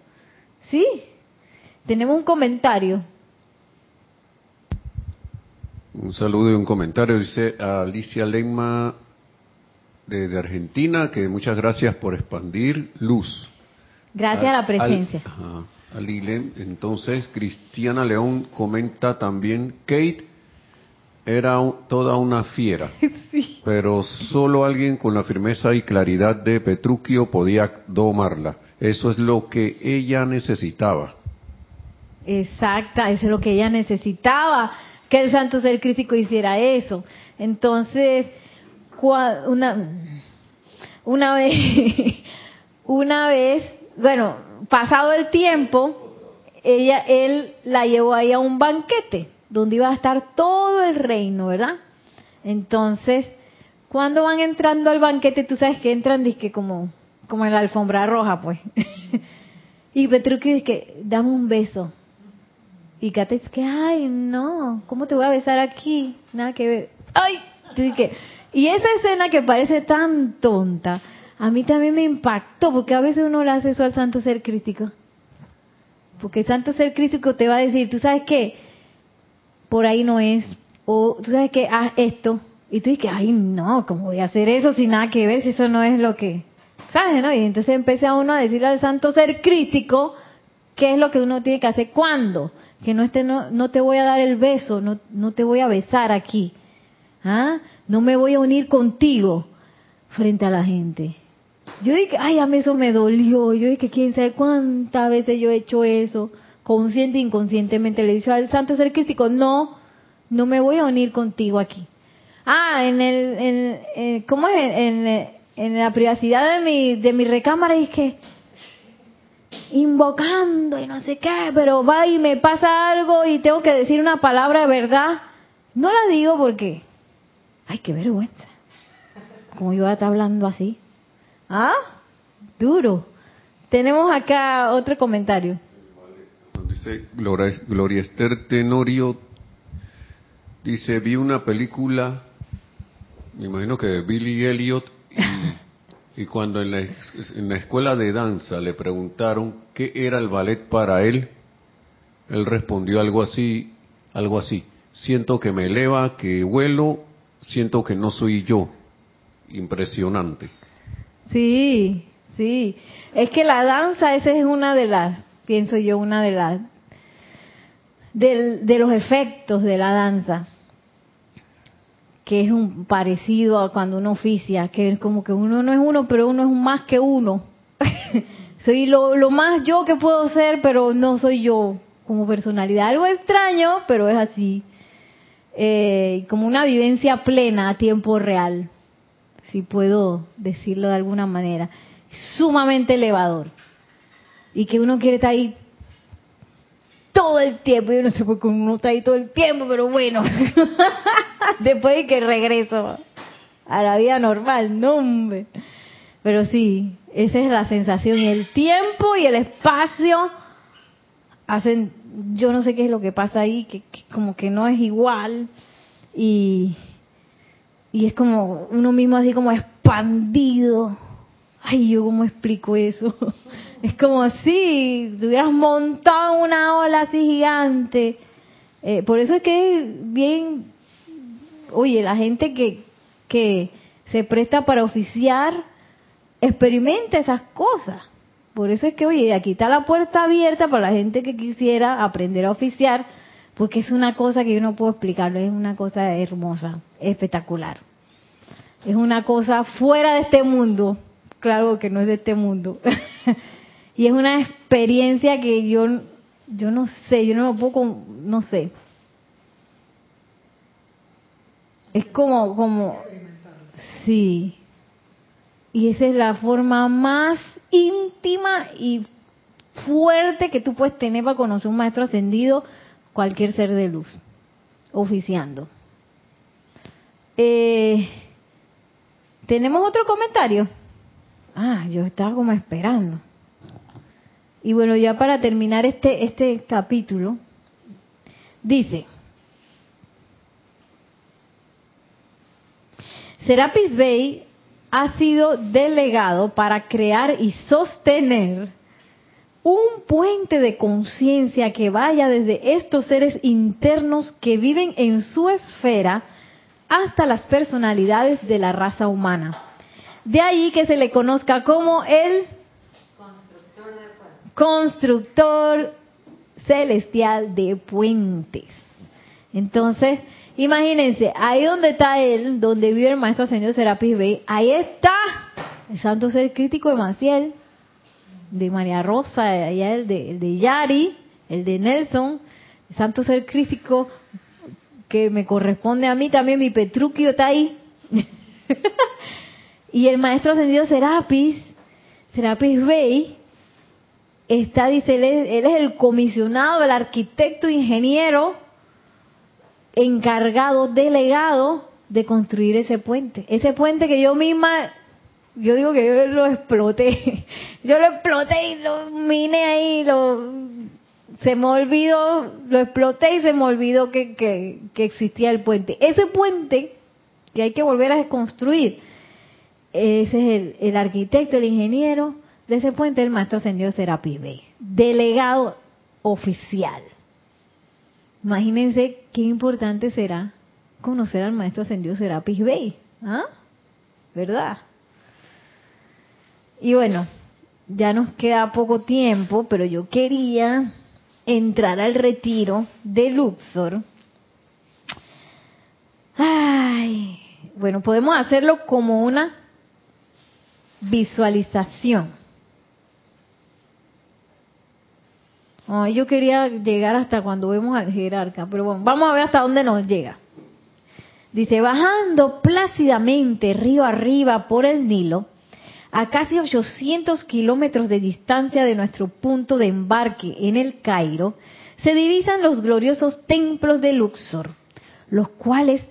¿Sí? Tenemos un comentario. Un saludo y un comentario. Dice Alicia Lema desde Argentina que muchas gracias por expandir luz. Gracias a, la presencia. Alile. Entonces, Cristiana León comenta también, Kate era toda una fiera, pero solo alguien con la firmeza y claridad de Petruchio podía domarla. Eso es lo que ella necesitaba. Exacta, eso es lo que ella necesitaba, que el santo ser crítico hiciera eso. Entonces, una, una vez, una vez, bueno, pasado el tiempo, ella, él la llevó ahí a un banquete donde iba a estar todo el reino, ¿verdad? Entonces, cuando van entrando al banquete, tú sabes que entran que como, como en la alfombra roja, pues. y Petruchio dice dame un beso. Y Kate dice que, ay, no, ¿cómo te voy a besar aquí? Nada que ver. Ay, que, y esa escena que parece tan tonta, a mí también me impactó, porque a veces uno le hace eso al santo ser crítico. Porque el santo ser crítico te va a decir, tú sabes qué, por ahí no es, o tú sabes que haz esto, y tú dices, ay no, ¿cómo voy a hacer eso sin nada que ver si eso no es lo que, ¿sabes? No? Y entonces empecé a uno a decirle al santo ser crítico qué es lo que uno tiene que hacer, cuándo, que no, esté, no, no te voy a dar el beso, no, no te voy a besar aquí, ¿ah? no me voy a unir contigo frente a la gente. Yo dije, ay, a mí eso me dolió. Yo dije, quién sabe cuántas veces yo he hecho eso, consciente e inconscientemente. Le he dicho al santo ser crístico, no, no me voy a unir contigo aquí. Ah, en el, en, eh, ¿cómo es? En, en, la privacidad de mi, de mi recámara es que invocando y no sé qué, pero va y me pasa algo y tengo que decir una palabra de verdad. No la digo porque, ay, qué vergüenza. Como yo estar hablando así. ¿Ah? Duro. Tenemos acá otro comentario. Dice Gloria, Esther Tenorio, dice, vi una película, me imagino que de Billy Elliot, cuando en la, en la escuela de danza le preguntaron qué era el ballet para él, él respondió algo así, algo así, siento que me eleva, que vuelo, siento que no soy yo. Impresionante. Sí, sí. Es que la danza, esa es una de las, pienso yo, una de las, de los efectos de la danza, que es un parecido a cuando uno oficia, que es como que uno no es uno, pero uno es más que uno. soy lo, lo más yo que puedo ser, pero no soy yo como personalidad. Algo extraño, pero es así. Eh, como una vivencia plena a tiempo real si puedo decirlo de alguna manera, sumamente elevador. Y que uno quiere estar ahí todo el tiempo. Yo no sé por qué uno está ahí todo el tiempo, pero bueno, después de que regreso a la vida normal, no hombre. Pero sí, esa es la sensación. Y el tiempo y el espacio hacen, yo no sé qué es lo que pasa ahí, que como que no es igual. Y, y es como uno mismo así como expandido. Ay, yo cómo explico eso. Es como si hubieras montado una ola así gigante. Eh, por eso es que bien, oye, la gente que, que se presta para oficiar, experimenta esas cosas. Por eso es que, oye, aquí está la puerta abierta para la gente que quisiera aprender a oficiar, porque es una cosa que yo no puedo explicarlo, es una cosa hermosa, espectacular. Es una cosa fuera de este mundo, claro que no es de este mundo. y es una experiencia que yo yo no sé, yo no lo puedo, no sé. Es como, como, sí. Y esa es la forma más íntima y fuerte que tú puedes tener para conocer un maestro ascendido, cualquier ser de luz, oficiando. Eh, ¿Tenemos otro comentario? Ah, yo estaba como esperando. Y bueno, ya para terminar este, este capítulo, dice, Serapis Bey ha sido delegado para crear y sostener un puente de conciencia que vaya desde estos seres internos que viven en su esfera hasta las personalidades de la raza humana. De ahí que se le conozca como el constructor celestial de puentes. Entonces, imagínense, ahí donde está él, donde vive el maestro ascendido Serapis Bey, ahí está el santo ser crítico de Maciel, de María Rosa, el de, el de Yari, el de Nelson, el santo ser crítico que me corresponde a mí también, mi Petruquio está ahí. y el maestro ascendido Serapis, Serapis Bey, está, dice, él es, él es el comisionado, el arquitecto, ingeniero, encargado, delegado de construir ese puente. Ese puente que yo misma, yo digo que yo lo exploté. Yo lo exploté y lo miné ahí, lo, se me olvidó, lo exploté y se me olvidó que, que, existía el puente. Ese puente que hay que volver a construir, ese es el arquitecto, el ingeniero de ese puente, el maestro ascendido Serapis Bey, delegado oficial. Imagínense qué importante será conocer al maestro ascendido Serapis Bey, ¿ah? ¿Verdad? Y bueno, ya nos queda poco tiempo, pero yo quería entrar al retiro de Luxor. Ay, bueno, podemos hacerlo como una visualización. Yo quería llegar hasta cuando vemos al jerarca, pero bueno, vamos a ver hasta dónde nos llega. Dice, bajando plácidamente río arriba por el Nilo, a casi 800 kilómetros de distancia de nuestro punto de embarque en el Cairo, se divisan los gloriosos templos de Luxor, los cuales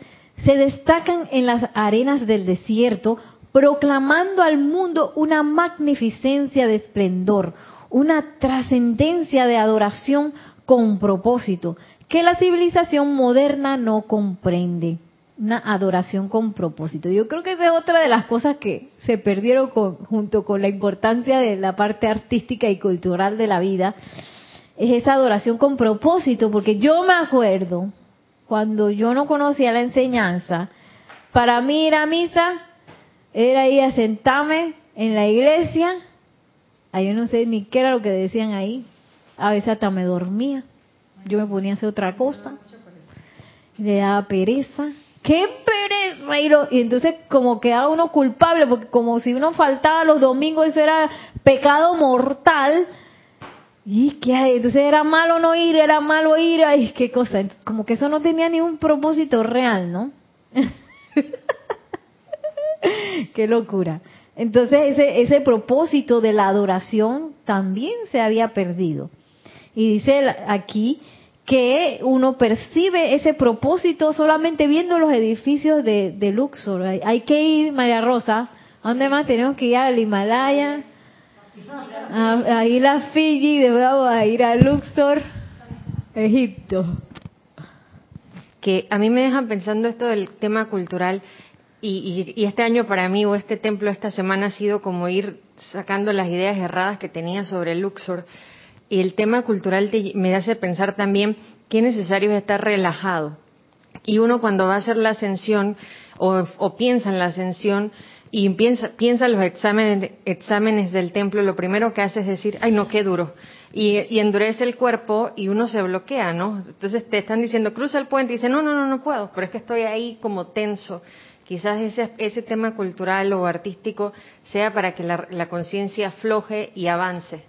se destacan en las arenas del desierto, proclamando al mundo una magnificencia de esplendor, una trascendencia de adoración con propósito, que la civilización moderna no comprende. Una adoración con propósito. Yo creo que es otra de las cosas que se perdieron junto con la importancia de la parte artística y cultural de la vida. Es esa adoración con propósito, porque yo me acuerdo cuando yo no conocía la enseñanza, para mí ir misa era ir a sentarme en la iglesia, ahí yo no sé ni qué era lo que decían ahí, a veces hasta me dormía, yo me ponía a hacer otra cosa, le daba pereza, qué pereza, y, entonces como quedaba uno culpable, porque como si uno faltaba los domingos, eso era pecado mortal, y hay, entonces era malo no ir, era malo ir, ay, qué cosa, como que eso no tenía ni un propósito real, ¿no? qué locura. Entonces ese, ese propósito de la adoración también se había perdido. Y dice aquí que uno percibe ese propósito solamente viendo los edificios de, Luxor. Hay, que ir, María Rosa, ¿a dónde más tenemos que ir? Al Himalaya, a, ir a Fiji, de nuevo a ir a Luxor, Egipto. Que a mí me dejan pensando esto del tema cultural y, y, este año para mí o este templo esta semana ha sido como ir sacando las ideas erradas que tenía sobre Luxor. Y el tema cultural me hace pensar también es necesario estar relajado. Y uno cuando va a hacer la ascensión o, o piensa en la ascensión, y piensa, piensa los exámenes, exámenes del templo, lo primero que hace es decir, ay no, qué duro. Y, y, endurece el cuerpo y uno se bloquea, ¿no? Entonces te están diciendo, cruza el puente y dice, no, no, no, no puedo, pero es que estoy ahí como tenso. Quizás ese, ese tema cultural o artístico sea para que la, la conciencia afloje y avance.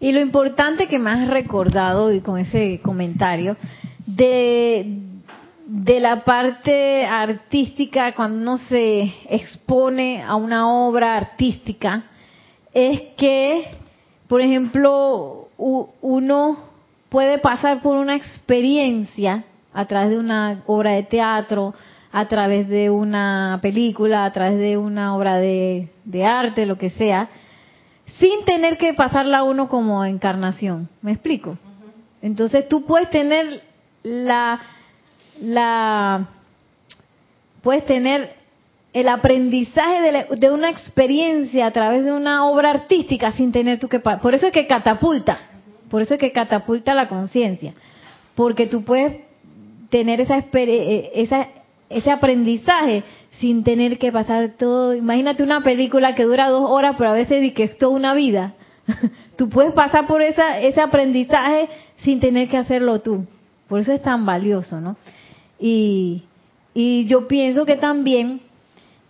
Y lo importante que me has recordado y con ese comentario de, de la parte artística, cuando uno se expone a una obra artística, es que, por ejemplo, uno puede pasar por una experiencia a través de una obra de teatro, a través de una película, a través de una obra de, arte, lo que sea, sin tener que pasarla uno como encarnación. ¿Me explico? Entonces tú puedes tener la la puedes tener el aprendizaje de, una experiencia a través de una obra artística sin tener tú que por eso es que catapulta por eso es que catapulta la conciencia porque tú puedes tener esa, eh, esa ese aprendizaje sin tener que pasar todo imagínate una película que dura dos horas pero a veces que es toda una vida tú puedes pasar por esa, ese aprendizaje sin tener que hacerlo tú. Por eso es tan valioso, ¿no? Y, y yo pienso que también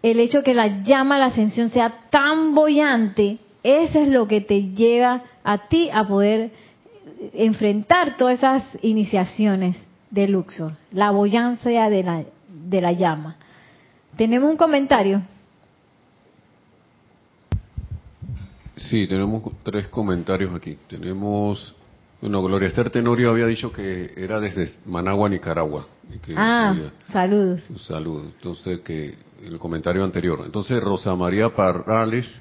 el hecho que la llama a la ascensión sea tan bollante, eso es lo que te lleva a ti a poder enfrentar todas esas iniciaciones de Luxor, la boyancia de la, de la llama. ¿Tenemos un comentario? Sí, tenemos tres comentarios aquí. Tenemos, bueno, Gloria Esther Tenorio había dicho que era desde Managua, Nicaragua. ah, saludos. Un saludo. Entonces, que el comentario anterior. Entonces, Rosa María Parrales,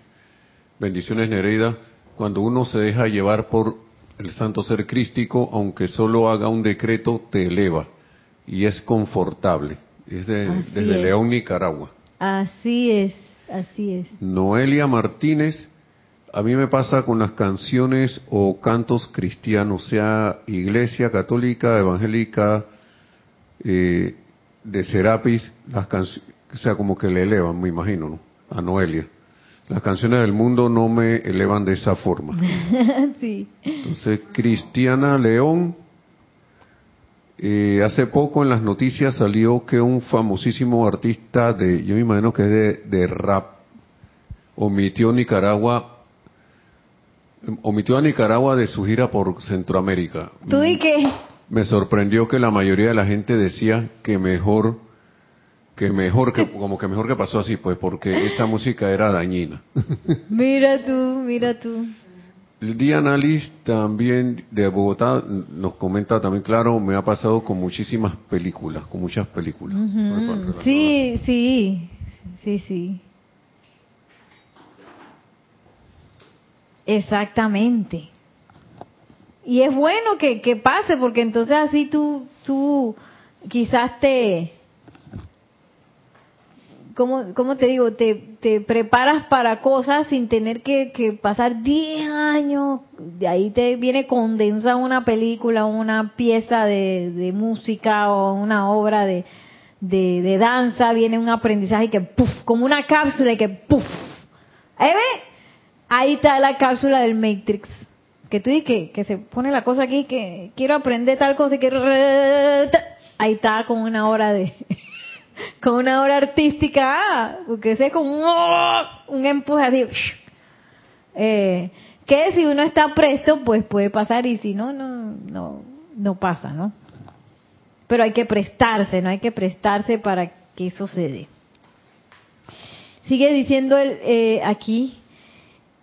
bendiciones Nereida, cuando uno se deja llevar por el santo ser crístico, aunque solo haga un decreto, te eleva y es confortable. Es desde León, Nicaragua. Así es, así es. Noelia Martínez, a mí me pasa con las canciones o cantos cristianos, sea iglesia católica, evangélica, eh, de Serapis, las canciones, o sea, como que le elevan, me imagino, ¿no? A Noelia las canciones del mundo no me elevan de esa forma. sí. Entonces, Cristiana León, eh, hace poco en las noticias salió que un famosísimo artista de, yo me imagino que es de, rap, omitió Nicaragua, omitió a Nicaragua de su gira por Centroamérica. ¿Tú y qué? Me sorprendió que la mayoría de la gente decía que mejor que mejor que como que mejor que pasó así pues porque esta música era dañina mira tú mira tú el día Alice también de Bogotá nos comenta también claro me ha pasado con muchísimas películas con muchas películas. Sí sí sí sí. Exactamente. Y es bueno que, que pase porque entonces así tú tú quizás te ¿cómo, te digo? Te, preparas para cosas sin tener que, pasar 10 años, de ahí te viene condensa una película, una pieza de, música o una obra de, danza, viene un aprendizaje que, puff, como una cápsula que, puff, ahí ve, ahí está la cápsula del Matrix. Que tú dices que, que se pone la cosa aquí, que quiero aprender tal cosa y quiero... Ahí está como una hora de con una obra artística, ah, porque ese es como un, ¡oh! un empuje así. Eh, que si uno está presto, pues puede pasar y si no, no, no, no pasa, ¿no? Pero hay que prestarse, no hay que prestarse para que eso se dé. Sigue diciendo el, eh, aquí,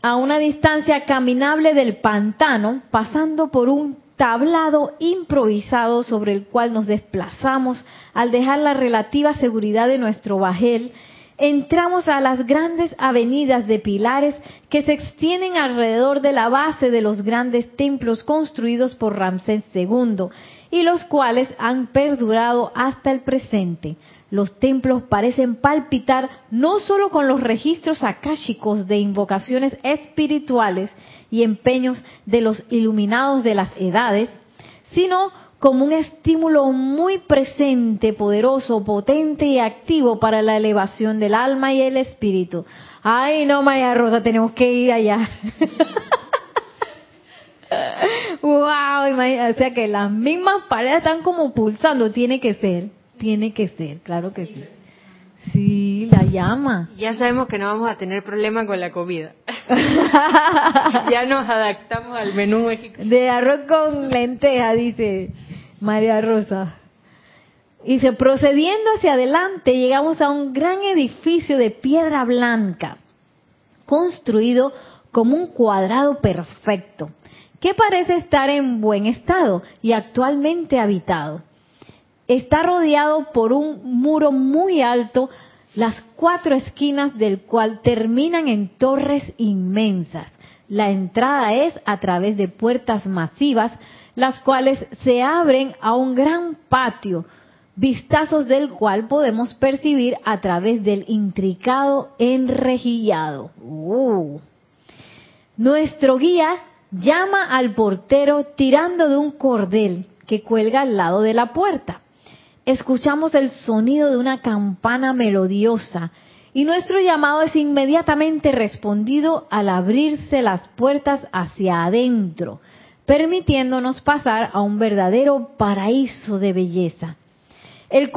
a una distancia caminable del pantano, pasando por un tablado improvisado sobre el cual nos desplazamos al dejar la relativa seguridad de nuestro bajel, entramos a las grandes avenidas de pilares que se extienden alrededor de la base de los grandes templos construidos por Ramsés II y los cuales han perdurado hasta el presente. Los templos parecen palpitar no solo con los registros akáshicos de invocaciones espirituales, y empeños de los iluminados de las edades, sino como un estímulo muy presente, poderoso, potente y activo para la elevación del alma y el espíritu. Ay, no, María Rosa, tenemos que ir allá. wow, o sea que las mismas paredes están como pulsando, tiene que ser, tiene que ser, claro que sí. Sí, la llama. Ya sabemos que no vamos a tener problema con la comida. ya nos adaptamos al menú mexicano. De arroz con lenteja, dice María Rosa. Y se procediendo hacia adelante, llegamos a un gran edificio de piedra blanca, construido como un cuadrado perfecto, que parece estar en buen estado y actualmente habitado está rodeado por un muro muy alto, las cuatro esquinas del cual terminan en torres inmensas. La entrada es a través de puertas masivas, las cuales se abren a un gran patio, vistazos del cual podemos percibir a través del intricado enrejillado. Uh. Nuestro guía llama al portero tirando de un cordel que cuelga al lado de la puerta escuchamos el sonido de una campana melodiosa y nuestro llamado es inmediatamente respondido al abrirse las puertas hacia adentro, permitiéndonos pasar a un verdadero paraíso de belleza. El,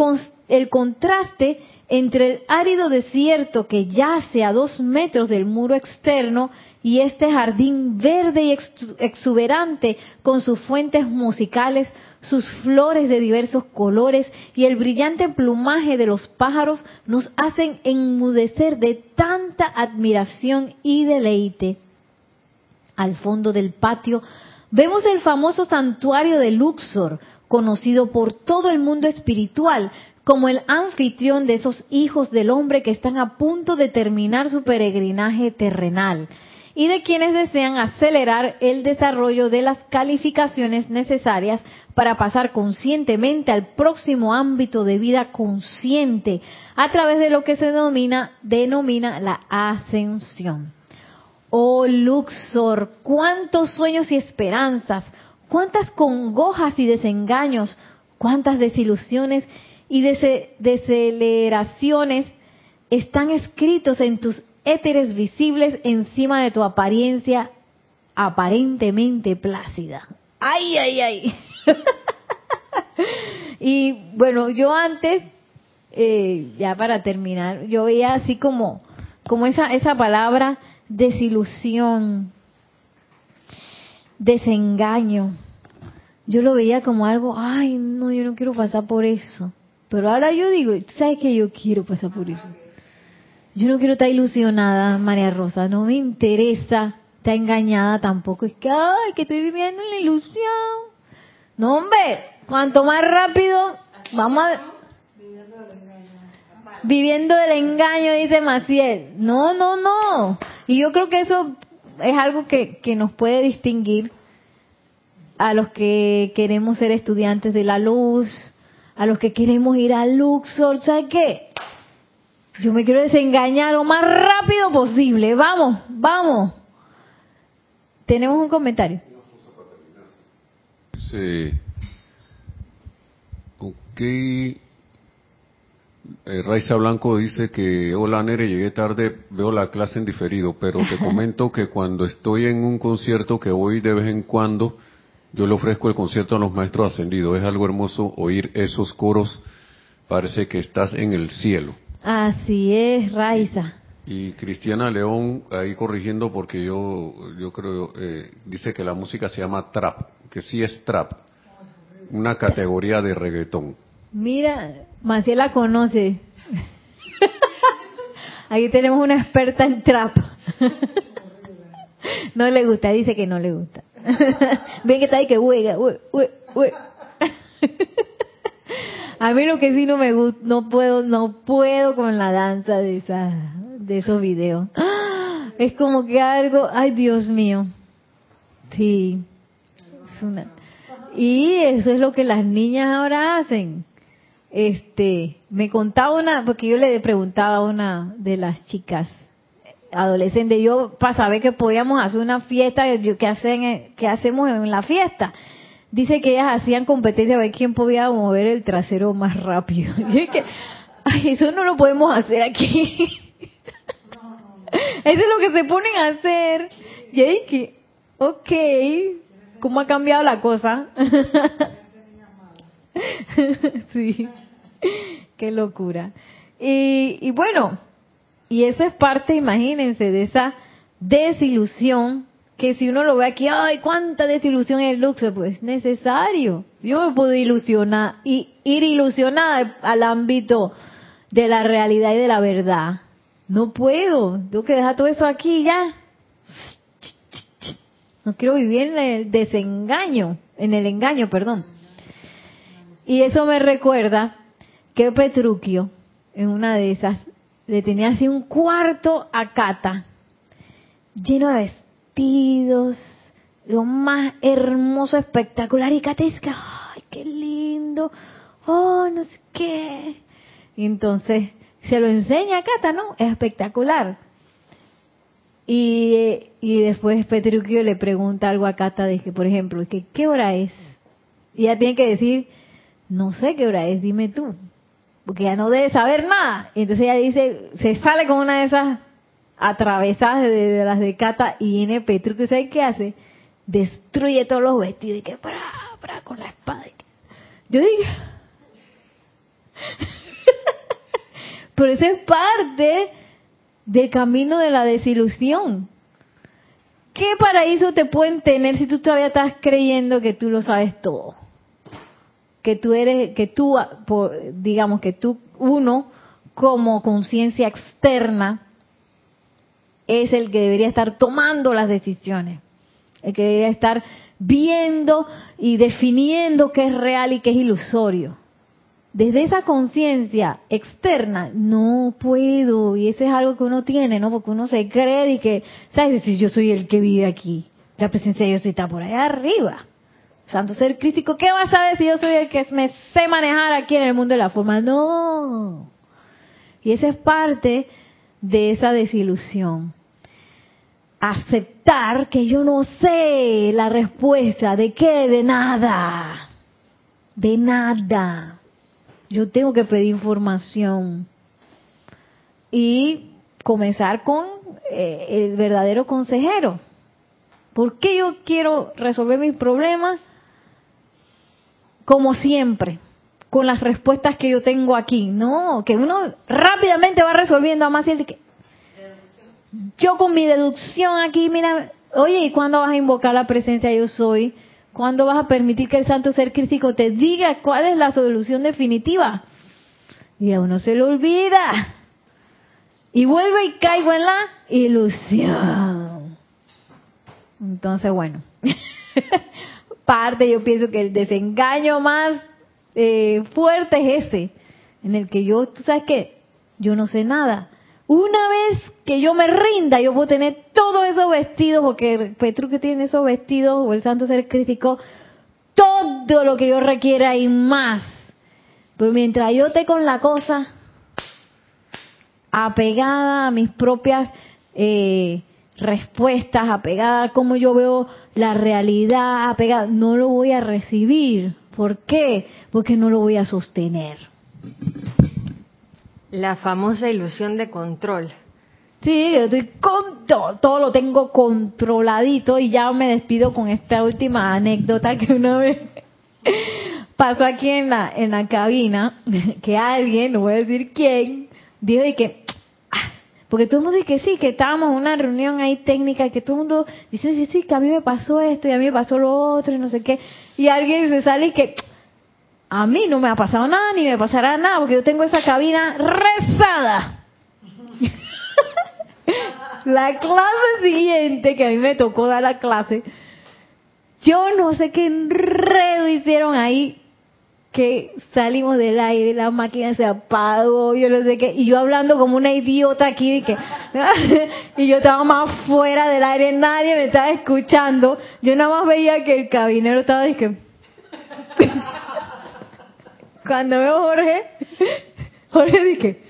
el contraste entre el árido desierto que yace a dos metros del muro externo y este jardín verde y exuberante con sus fuentes musicales, sus flores de diversos colores y el brillante plumaje de los pájaros nos hacen enmudecer de tanta admiración y deleite. Al fondo del patio vemos el famoso santuario de Luxor, conocido por todo el mundo espiritual como el anfitrión de esos hijos del hombre que están a punto de terminar su peregrinaje terrenal y de quienes desean acelerar el desarrollo de las calificaciones necesarias para pasar conscientemente al próximo ámbito de vida consciente a través de lo que se denomina, denomina la ascensión. Oh Luxor, cuántos sueños y esperanzas, cuántas congojas y desengaños, cuántas desilusiones y deceleraciones están escritos en tus éteres visibles encima de tu apariencia aparentemente plácida. ¡Ay, ay, ay! y bueno, yo antes, eh, ya para terminar, yo veía así como, como esa, esa palabra desilusión, desengaño. Yo lo veía como algo, ay, no, yo no quiero pasar por eso. Pero ahora yo digo, ¿sabes que yo quiero pasar por eso? Yo no quiero estar ilusionada, María Rosa, no me interesa estar engañada tampoco. Es que, ay, que estoy viviendo en la ilusión. No, hombre, cuanto más rápido, vamos a... Viviendo del engaño, dice Maciel. No, no, no. Y yo creo que eso es algo que, que nos puede distinguir a los que queremos ser estudiantes de la luz, a los que queremos ir a Luxor, ¿sabes qué? Yo me quiero desengañar lo más rápido posible. Vamos, vamos. Tenemos un comentario. Sí. Ok. Eh, Raiza Blanco dice que, hola Nere, llegué tarde, veo la clase en diferido, pero te comento que cuando estoy en un concierto que voy de vez en cuando, yo le ofrezco el concierto a los maestros ascendidos. Es algo hermoso oír esos coros, parece que estás en el cielo. Así es, Raiza. Y Cristiana León, ahí corrigiendo porque yo, yo creo, eh, dice que la música se llama trap, que sí es trap, una categoría de reggaetón. Mira, Maciela conoce. Ahí tenemos una experta en trap. No le gusta, dice que no le gusta. Ven que está ahí que huega, A mí lo que sí no me gusta, no puedo, no puedo con la danza de esa, de esos videos. Es como que algo, ay Dios mío. Sí. y eso es lo que las niñas ahora hacen. Este, me contaba una, porque yo le preguntaba a una de las chicas adolescentes, yo para saber que podíamos hacer una fiesta, ¿qué, hacen, qué hacemos en la fiesta? Dice que ellas hacían competencia a ver quién podía mover el trasero más rápido. Y es que, ay, eso no lo podemos hacer aquí. Eso es lo que se ponen a hacer. Y es que, ok, ¿cómo ha cambiado la cosa? sí, qué locura. Y, y bueno, y esa es parte, imagínense, de esa desilusión que si uno lo ve aquí, ay, cuánta desilusión es el Luxor, pues necesario. Yo me puedo ilusionar y ir ilusionada al ámbito de la realidad y de la verdad. No puedo, tengo que dejar todo eso aquí ya. No quiero vivir en el desengaño, en el engaño, perdón. Y eso me recuerda que Petruquio, en una de esas, le tenía así un cuarto a Cata, lleno de vestidos, lo más hermoso, espectacular, y Catesca, ¡ay, qué lindo! ¡Oh, no sé qué! Y entonces se lo enseña a Cata, ¿no? Es espectacular. Y, y después Petruquio le pregunta algo a Cata, de que, por ejemplo, que, ¿qué hora es? Y ella tiene que decir, no sé qué hora es, dime tú. porque ya no debe saber nada. Y entonces ella dice, se sale con una de esas atravesadas de, las de Cata y viene Petru, que sabe qué hace? Destruye todos los vestidos y que para, para con la espada. Yo digo, pero esa es parte del camino de la desilusión. ¿Qué paraíso te pueden tener si tú todavía estás creyendo que tú lo sabes todo? Que tú eres, que tú, digamos que tú, uno, como conciencia externa, es el que debería estar tomando las decisiones, el que debería estar viendo y definiendo qué es real y qué es ilusorio. Desde esa conciencia externa, no puedo, y eso es algo que uno tiene, ¿no? Porque uno se cree y que, ¿sabes? Si yo soy el que vive aquí, la presencia de Dios está por allá arriba. Santo ser crítico, ¿qué vas a saber si yo soy el que me sé manejar aquí en el mundo de la forma? No. Y esa es parte de esa desilusión aceptar que yo no sé la respuesta de qué, de nada, de nada. Yo tengo que pedir información y comenzar con eh, el verdadero consejero. ¿Por qué yo quiero resolver mis problemas? Como siempre, con las respuestas que yo tengo aquí. No, que uno rápidamente va resolviendo a más y que yo con mi deducción aquí, mira, oye, ¿y cuándo vas a invocar la presencia yo soy? ¿Cuándo vas a permitir que el santo ser crítico te diga cuál es la solución definitiva? Y a uno se le olvida. Y vuelve y caigo en la ilusión. Entonces, bueno, parte yo pienso que el desengaño más eh, fuerte es ese, en el que yo, tú sabes que yo no sé nada, una vez que yo me rinda, yo puedo tener todos esos vestidos, porque Petru que tiene esos vestidos, o el santo ser crítico, todo lo que yo requiera y más. Pero mientras yo esté con la cosa apegada a mis propias eh, respuestas, apegada a cómo yo veo la realidad, apegada, no lo voy a recibir. ¿Por qué? Porque no lo voy a sostener. La famosa ilusión de control. Sí, yo estoy con todo, todo lo tengo controladito y ya me despido con esta última anécdota que una vez pasó aquí en la en la cabina que alguien, no voy a decir quién, dijo de que ah", porque todo el mundo dice que sí, que estábamos en una reunión ahí técnica y que todo el mundo dice, sí, sí, que a mí me pasó esto y a mí me pasó lo otro y no sé qué. Y alguien se sale y que a mí no me ha pasado nada ni me pasará nada porque yo tengo esa cabina rezada. la clase siguiente que a mí me tocó dar la clase, yo no sé qué enredo hicieron ahí que salimos del aire, la máquina se apagó, yo no sé qué, y yo hablando como una idiota aquí, y, que, y yo estaba más fuera del aire, nadie me estaba escuchando, yo nada más veía que el cabinero estaba diciendo cuando veo a Jorge, Jorge dije,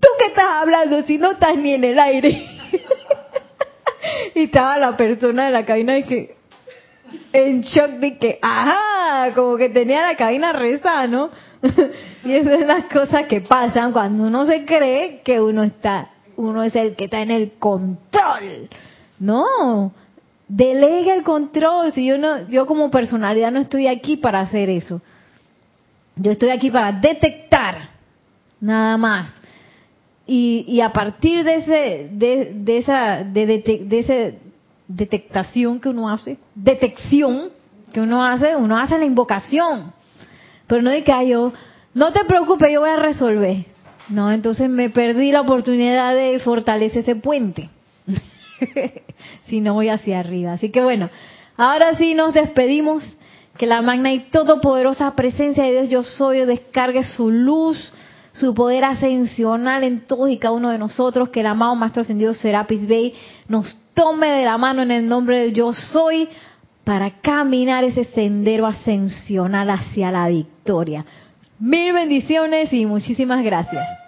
¿tú qué estás hablando si no estás ni en el aire? y estaba la persona de la cabina y que en shock que, ajá, como que tenía la cabina reza, ¿no? y esas son las cosas que pasan cuando uno se cree que uno está, uno es el que está en el control. No, delega el control. Si yo no, yo como personalidad no estoy aquí para hacer eso. Yo estoy aquí para detectar, nada más. Y, a partir de ese, de, esa, de, de esa detectación que uno hace, detección que uno hace, uno hace la invocación. Pero no de que yo, no te preocupes, yo voy a resolver. No, entonces me perdí la oportunidad de fortalecer ese puente. si no voy hacia arriba. Así que bueno, ahora sí nos despedimos que la magna y todopoderosa presencia de Dios yo soy descargue su luz, su poder ascensional en todos y cada uno de nosotros, que el amado Maestro Ascendido Serapis Bey nos tome de la mano en el nombre de yo soy para caminar ese sendero ascensional hacia la victoria. Mil bendiciones y muchísimas gracias.